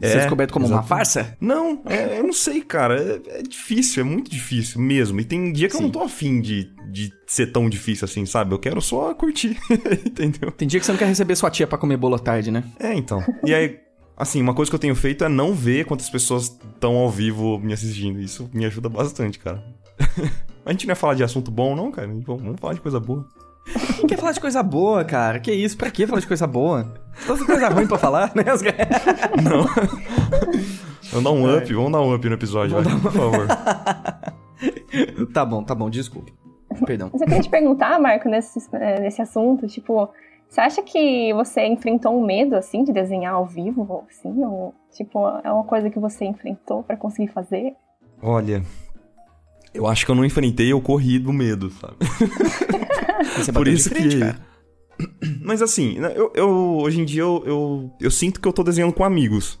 É, ser descoberto como uma exato. farsa? Não, é, eu não sei, cara. É, é difícil, é muito difícil mesmo. E tem dia que eu Sim. não tô afim de, de ser tão difícil assim, sabe? Eu quero só curtir, entendeu? Tem dia que você não quer receber sua tia pra comer bolo tarde, né? É, então. E aí, assim, uma coisa que eu tenho feito é não ver quantas pessoas estão ao vivo me assistindo. Isso me ajuda bastante, cara. A gente não ia falar de assunto bom, não, cara. Vamos vamos falar de coisa boa. Quem quer falar de coisa boa, cara? Que isso? Pra que falar de coisa boa? Tanta coisa ruim pra falar, né? Caras- Vamos dar um up, vamos dar um up no episódio, vai, por favor. Tá bom, tá bom, desculpe. Perdão. Mas eu queria te perguntar, Marco, nesse, eh, nesse assunto, tipo, você acha que você enfrentou um medo, assim, de desenhar ao vivo, assim? Ou, tipo, é uma coisa que você enfrentou pra conseguir fazer? Olha, eu acho que eu não enfrentei, eu corri do medo, sabe? Você Por isso frente, que. cara. Mas assim, né, eu, eu- hoje em dia eu, eu, eu sinto que eu tô desenhando com amigos.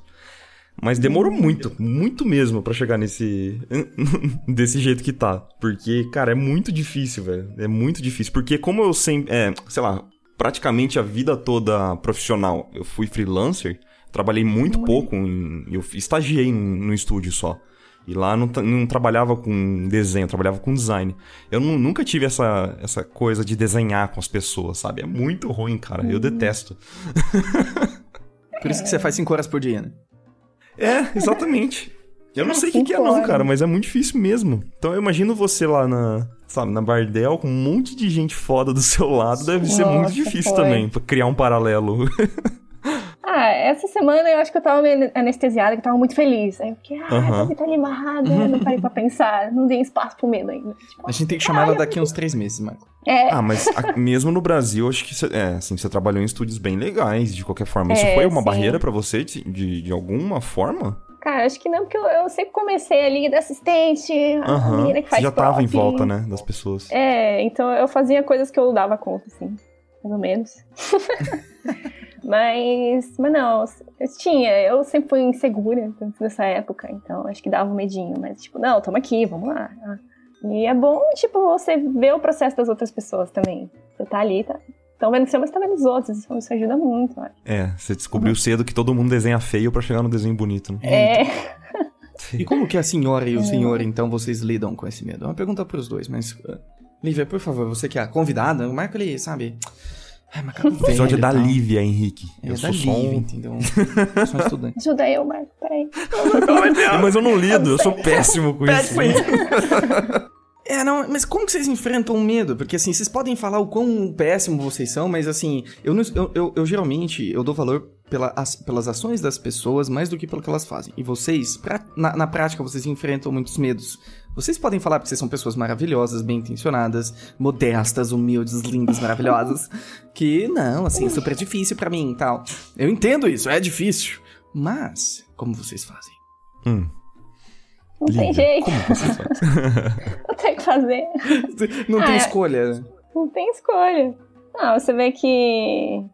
Mas demorou muito, muito mesmo pra chegar nesse. desse jeito que tá. Porque, cara, é muito difícil, velho. É muito difícil. Porque, como eu sempre. É, sei lá, praticamente a vida toda profissional eu fui freelancer, trabalhei muito pouco. Em, eu estagiei num, num estúdio só. E lá não, não trabalhava com desenho, trabalhava com design. Eu nu- nunca tive essa, essa coisa de desenhar com as pessoas, sabe? É muito ruim, cara. Eu detesto. Por isso que você faz 5 horas por dia, né? É, exatamente. Eu não sei o que, que é não, cara, mas é muito difícil mesmo. Então eu imagino você lá na, sabe, na Bardel com um monte de gente foda do seu lado, deve ser Nossa, muito difícil foi. também, pra criar um paralelo. Essa semana eu acho que eu tava meio anestesiada, que eu tava muito feliz. Aí eu fiquei, ah, tô muito animada, não parei pra pensar, não dei espaço pro medo ainda. Tipo, A gente tem que chamar ela daqui uns três meses, Marco. é, ah, mas a- mesmo no Brasil, acho que você, é, assim, você trabalhou em estúdios bem legais, de qualquer forma. Isso É, foi uma sim. barreira pra você, de, de, de alguma forma? cara, acho que não, porque eu, eu sempre comecei ali da assistente, a menina que Você faz já tava em volta, né, das pessoas. É, então eu fazia coisas que eu dava conta, assim, mais ou menos. mas, mas não, eu tinha, eu sempre fui insegura nessa época, então acho que dava um medinho, mas tipo, não, tamo aqui, vamos lá. E é bom, tipo, você ver o processo das outras pessoas também. Você tá ali, tá. Estão vendo o seu, mas tá vendo os outros. Isso, isso ajuda muito, eu acho. É, você descobriu cedo que todo mundo desenha feio pra chegar no desenho bonito, né? É, E como que a senhora e o senhor, então, vocês lidam com esse medo? É uma pergunta pros dois, mas... uh, Lívia, por favor, você que é a convidada, o Marco, ele, sabe... Ai, macaco O episódio é da tal. Lívia, Henrique. É eu da sou só Lívia, um... entendeu? Eu sou um estudante. ajuda eu, Marco, peraí. Mas eu não lido, eu sou péssimo com isso. É, não, mas como que vocês enfrentam o medo? Porque assim, vocês podem falar o quão péssimo vocês são, mas assim, eu, não- eu, eu, eu geralmente eu dou valor pela, as- pelas ações das pessoas mais do que pelo que elas fazem. E vocês, pra- na, na prática, vocês enfrentam muitos medos. Vocês podem falar porque vocês são pessoas maravilhosas, bem intencionadas, modestas, humildes, lindas, maravilhosas. Que não, assim, é super difícil pra mim e tal. Eu entendo isso, é difícil. Mas, como vocês fazem? Hum, Não tem Lívia, jeito, como você faz? não tem o que fazer. Não Ah, tem é. escolha. Não tem escolha. Não, você vê que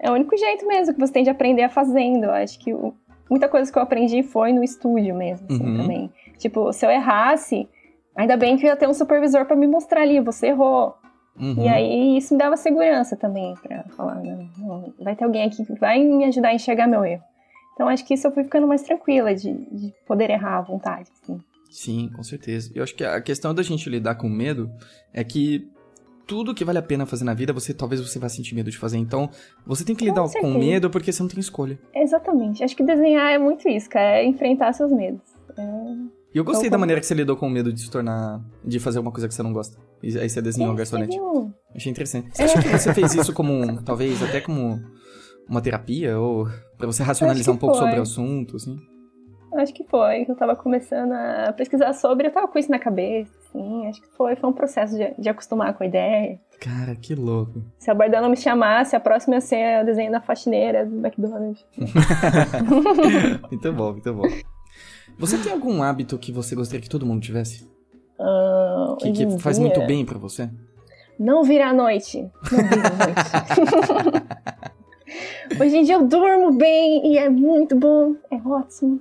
é o único jeito mesmo que você tem de aprender a fazendo. Eu acho que o- muita coisa que eu aprendi foi no estúdio mesmo, assim, Uhum. também. Tipo, se eu errasse, ainda bem que eu ia ter um supervisor pra me mostrar ali, você errou. Uhum. E aí isso me dava segurança também pra falar, não, não, vai ter alguém aqui que vai me ajudar a enxergar meu erro. Então acho que isso eu fui ficando mais tranquila de, de poder errar à vontade, assim. Sim, com certeza. Eu acho que a questão da gente lidar com medo é que tudo que vale a pena fazer na vida, você talvez você vá sentir medo de fazer. Então, você tem que Com lidar com certeza. medo porque você não tem escolha. Exatamente. Acho que desenhar é muito isso, cara, é enfrentar seus medos. É, E eu gostei Então, da maneira que você lidou com o medo de se tornar. de fazer uma coisa que você não gosta. E aí você desenhou um garçonete. Sério? Achei interessante. Você acha que você fez isso como. talvez até como uma terapia? Ou pra você racionalizar um pouco foi. sobre o assunto, assim? Acho que foi. Eu tava começando a pesquisar sobre, eu tava com isso na cabeça, assim. Acho que foi. Foi um processo de, de acostumar com a ideia. Cara, que louco. Se a Bardana me chamasse, a próxima ia ser o desenho da faxineira do McDonald's. muito bom, muito bom. Você tem algum hábito que você gostaria que todo mundo tivesse? Ah, Que, que faz muito bem pra você? Não vira à noite. Não à noite. hoje em dia eu durmo bem e é muito bom. É ótimo.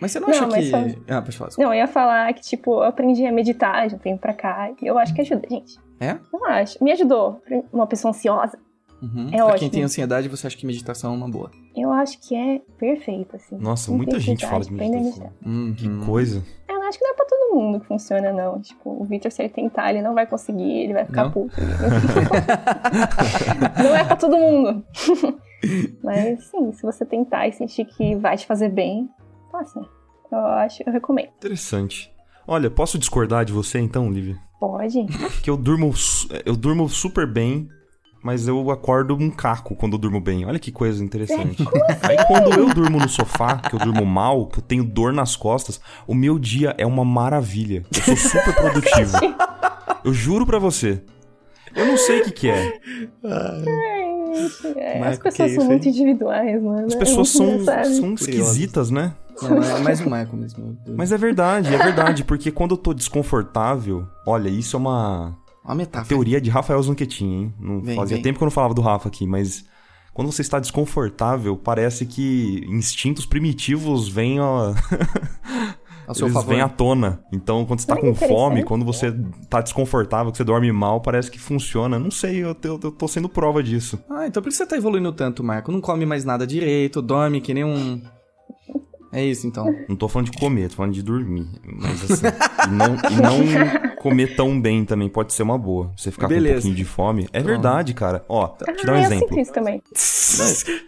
Mas você não Não, acha que. só- Ah, pode falar. Não, eu ia falar que, tipo, eu aprendi a meditar de um tempo pra cá. E eu acho que ajuda, gente. É? Eu acho. Me ajudou. Uma pessoa ansiosa. Uhum. É pra quem ótimo. tem ansiedade, você acha que meditação é uma boa. Eu acho que é perfeito, assim. Nossa, Quem muita gente fala de meditação. Uhum. Que coisa. Eu acho que não é pra todo mundo que funciona, não. Tipo, o Victor, se ele tentar, ele não vai conseguir, ele vai ficar Não? puto. não é pra todo mundo. Mas, sim, se você tentar e sentir que vai te fazer bem, faça. Eu acho, eu recomendo. Interessante. Olha, posso discordar de você então, Lívia? Pode. Porque eu durmo, eu durmo super bem, mas eu acordo um caco quando eu durmo bem. Olha que coisa interessante. Aí quando eu durmo no sofá, que eu durmo mal, que eu tenho dor nas costas, o meu dia é uma maravilha. Eu sou super produtivo. Eu juro pra você. Eu não sei o que que é. É, Marco, as pessoas que são muito individuais, mano. As pessoas são, são esquisitas, né? Não, é mais um Michael mesmo. Mas é verdade, é verdade, porque quando eu tô desconfortável, olha, isso é uma Uma metáfora. teoria de Rafael Zonquetin, hein? Não Vem, fazia vem. tempo que eu não falava do Rafa aqui, mas quando você está desconfortável, parece que instintos primitivos vêm, Ao seu eles favor. vêm à tona. Então, quando você tá Olha com fome, quando você tá desconfortável, que você dorme mal, parece que funciona. Não sei, eu, eu, eu tô sendo prova disso. Ah, então por que você tá evoluindo tanto, Marco? Não come mais nada direito, dorme que nem um. É isso então. Não tô falando de comer, tô falando de dormir. Mas assim, e não, e não comer tão bem também pode ser uma boa. Você ficar com um Beleza. pouquinho de fome. É verdade, cara. Ó, te dar um ah, eu exemplo. sinto isso também.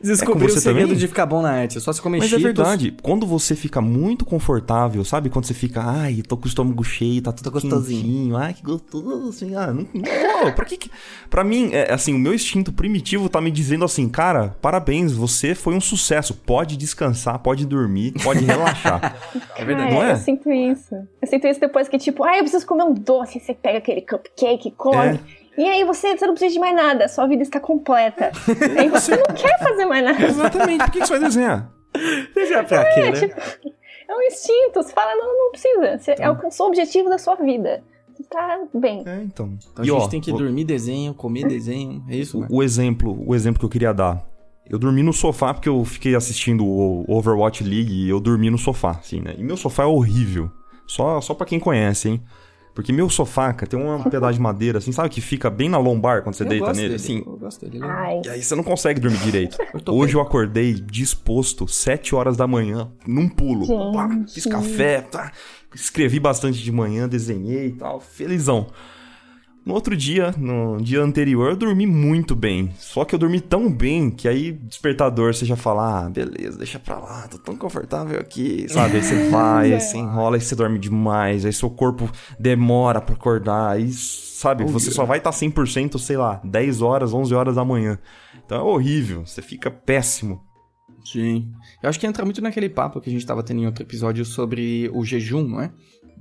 Descobri você o segredo também? de ficar bom na arte. É só se comer Mas é Cheetos. verdade, quando você fica muito confortável, sabe? Quando você fica, ai, tô com o estômago cheio, tá tudo gostosinho. ai, que gostoso, assim, ah, não, não, pra que que... Pra mim, é, assim, o meu instinto primitivo tá me dizendo assim, cara, parabéns, você foi um sucesso, pode descansar, pode dormir, pode relaxar. É verdade. não Cara, é? Eu sinto isso. Eu sinto isso depois que, tipo, ah, eu preciso comer um doce. Você pega aquele cupcake, come. É. E aí você, você não precisa de mais nada. Sua vida está completa. aí você não quer fazer mais nada. Exatamente, por que, que você vai desenhar? Deixa pra quê, né? tipo, É um instinto. Você fala, não, não precisa. Você alcançou o objetivo da sua vida. Você tá bem. É, então. Então E, a gente ó, tem que o- dormir desenho, comer desenho. É isso, né? O exemplo, o exemplo que eu queria dar. Eu dormi no sofá porque eu fiquei assistindo o Overwatch League e eu dormi no sofá, assim, né? E meu sofá é horrível. Só, só pra quem conhece, hein? Porque meu sofá, cara, tem um pedaço de madeira, assim, sabe? Que fica bem na lombar quando você Eu deita gosto nele, dele, assim. Eu gosto dele. ele é- Ai. E aí você não consegue dormir direito. Eu Hoje bem. eu acordei disposto, 7 horas da manhã, num pulo. Pá, fiz café, tá? escrevi bastante de manhã, desenhei e tal, felizão. No outro dia, no dia anterior, eu dormi muito bem. Só que eu dormi tão bem que aí, despertador, você já fala, ah, beleza, deixa pra lá, tô tão confortável aqui, sabe? Aí você vai, aí você enrola, aí você dorme demais, aí seu corpo demora pra acordar, aí, sabe? Você só vai estar 100%, sei lá, 10 horas, 11 horas da manhã. Então é horrível, você fica péssimo. Sim. Eu acho que entra muito naquele papo que a gente tava tendo em outro episódio sobre o jejum, não é?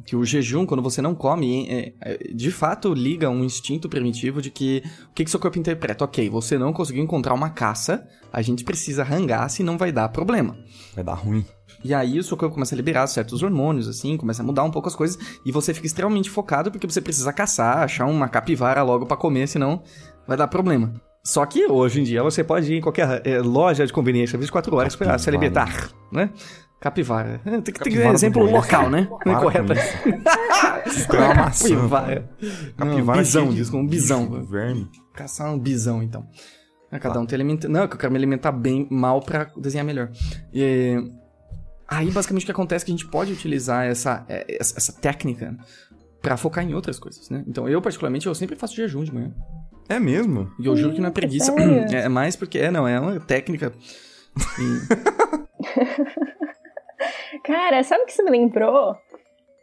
Que o jejum, quando você não come, é- é- de fato liga um instinto primitivo de que o que, que seu corpo interpreta? Ok, você não conseguiu encontrar uma caça, a gente precisa rangar, senão vai dar problema. Vai dar ruim. E aí o seu corpo começa a liberar certos hormônios, assim, começa a mudar um pouco as coisas, e você fica extremamente focado porque você precisa caçar, achar uma capivara logo pra comer, senão vai dar problema. Só que hoje em dia você pode ir em qualquer eh, loja de conveniência 24 horas pra se alimentar, né? Capivara. Tem que ter Capivara um exemplo local, né? Não é Para correto. É. Capivara. Capivara um bisão, cheia de- diz, um bisão. Verme. Caçar um bisão, então. É, Cada um tem alimenta... Não, é que eu quero me alimentar bem, mal pra desenhar melhor. E... Aí, basicamente, o que acontece é que a gente pode utilizar essa, é, essa, técnica pra focar em outras coisas, né? Então, eu, particularmente, eu sempre faço jejum de manhã. É mesmo? E eu juro que não é preguiça. sério? É mais porque, é, não, é uma técnica. E- Cara, sabe o que isso me lembrou?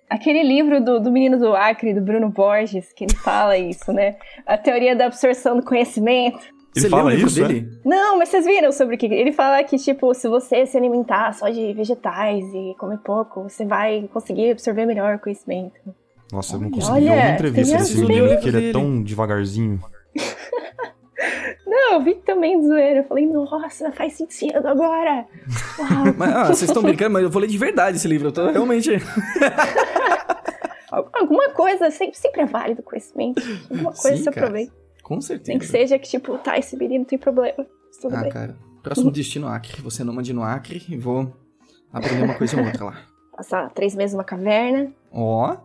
Aquele livro do, do menino do Acre, do Bruno Borges, que ele fala isso, né? A teoria da absorção do conhecimento. Ele Você fala livro isso, é? dele? Não, mas vocês viram sobre o que? Ele fala que, tipo, se você se alimentar só de vegetais e comer pouco, você vai conseguir absorver melhor o conhecimento. Nossa, eu não consegui Olha, ver uma entrevista desse Eu porque ele é tão devagarzinho. Não, eu vi também de zoeira. Eu falei, nossa, faz sentido agora. Mas, ah, vocês estão brincando, mas eu vou ler de verdade esse livro. Eu tô realmente. Alguma coisa, sempre, sempre é válido conhecimento. Alguma coisa Sim, você cara. aproveita. Com certeza. Nem que seja que, tipo, tá, esse menino tem problema. Tudo Ah, bem. cara. Próximo destino Acre. Você nômade no Acre e vou aprender uma coisa ou outra lá. Passar três meses numa caverna. Ó.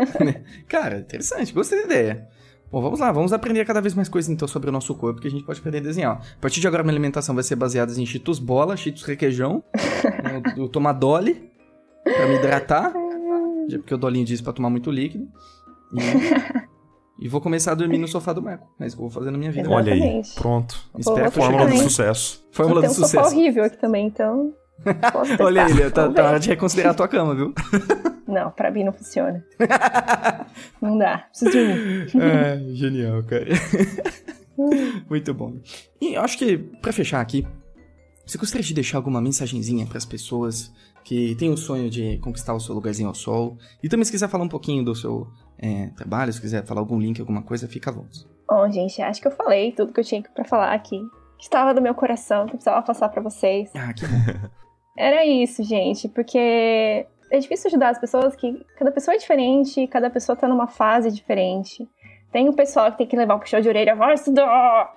cara, interessante. Gostei da ideia. Bom, vamos lá. Vamos aprender cada vez mais coisas então sobre o nosso corpo que a gente pode aprender a desenhar. A partir de agora, minha alimentação vai ser baseada em cheetos bola, cheetos requeijão, eu, eu tomar Dolly pra me hidratar, já porque o Dolinho disse pra tomar muito líquido. E, e vou começar a dormir no sofá do Marco. É isso que eu vou fazer na minha vida. Olha aí, pronto. Espero que Fórmula do sucesso. Fórmula tem do um sofá sucesso. horrível aqui também, então. Olha aí, tá, tá hora de reconsiderar a tua cama, viu? Não, pra mim não funciona. não dá. Preciso dormir. É, genial, cara. Muito bom. E eu acho que, pra fechar aqui, você gostaria de deixar alguma mensagenzinha pras pessoas que têm o sonho de conquistar o seu lugarzinho ao sol? E também, se quiser falar um pouquinho do seu é, trabalho, se quiser falar algum link, alguma coisa, fica à vontade. Bom, gente, acho que eu falei tudo que eu tinha pra falar aqui. Que estava do meu coração, que eu precisava passar pra vocês. Ah, que bom. Era isso, gente, porque é difícil ajudar as pessoas que cada pessoa é diferente, cada pessoa tá numa fase diferente. Tem o pessoal que tem que levar o puxão de orelha, vai estudar!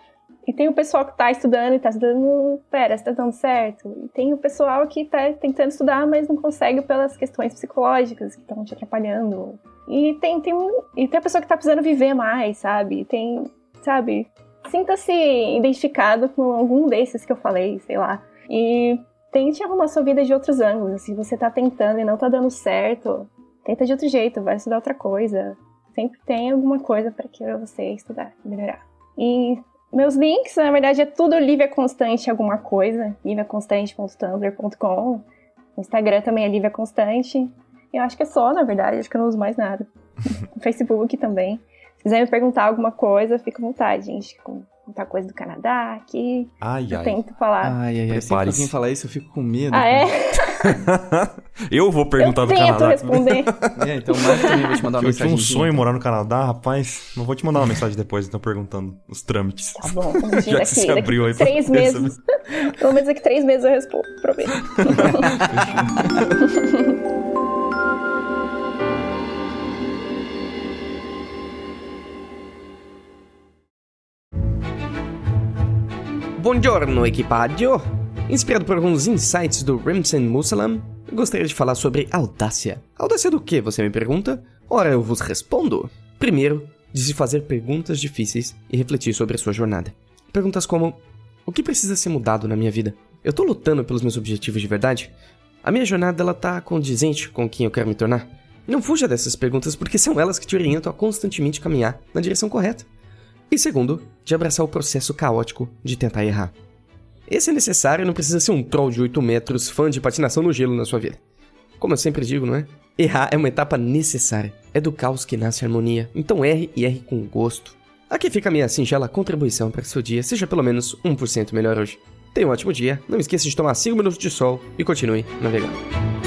E tem o pessoal que tá estudando e tá estudando, pera, você tá dando certo. E tem o pessoal que tá tentando estudar, mas não consegue pelas questões psicológicas que estão te atrapalhando. E tem, tem, um- e tem a pessoa que tá precisando viver mais, sabe? Tem, sabe? Sinta-se identificado com algum desses que eu falei, sei lá. E tente arrumar sua vida de outros ângulos. Se você tá tentando e não tá dando certo, tenta de outro jeito, vai estudar outra coisa. Sempre tem alguma coisa para que você estudar, melhorar. E meus links, na verdade, é tudo Lívia Constante alguma coisa, liviaconstante.tumblr.com. Instagram também é Lívia Constante. Eu acho que é só, na verdade, acho que eu não uso mais nada. Facebook também. Se quiser me perguntar alguma coisa, fica à vontade, gente. Com muita coisa do Canadá aqui. Ai, eu ai. tento falar. Ai, ai, ai. Que Prepare-se. alguém falar isso, eu fico com medo. ah, é? eu vou perguntar eu do tento Canadá. responder. É, então também vai te mandar uma Eu tinha mensagem. um sonho morar no Canadá, rapaz. Não vou te mandar uma mensagem depois, então perguntando os trâmites. Tá bom, um dia Já que daqui, você daqui abriu aí pra três meses. Pelo menos daqui três meses eu respondo, prometo. Buongiorno, equipaggio! Inspirado por alguns insights do Remsen Musalam, gostaria de falar sobre audácia. Audácia do que, você me pergunta? Ora, eu vos respondo. Primeiro, de se fazer perguntas difíceis e refletir sobre a sua jornada. Perguntas como: O que precisa ser mudado na minha vida? Eu tô lutando pelos meus objetivos de verdade? A minha jornada ela tá condizente com quem eu quero me tornar? Não fuja dessas perguntas porque são elas que te orientam a constantemente caminhar na direção correta. E segundo, de abraçar o processo caótico de tentar errar. Esse é necessário e não precisa ser um troll de 8 metros fã de patinação no gelo na sua vida. Como eu sempre digo, não é? Errar é uma etapa necessária. É do caos que nasce a harmonia. Então erre e erre com gosto. Aqui fica a minha singela contribuição para que seu dia seja pelo menos 1% melhor hoje. Tenha um ótimo dia, não esqueça de tomar 5 minutos de sol e continue navegando.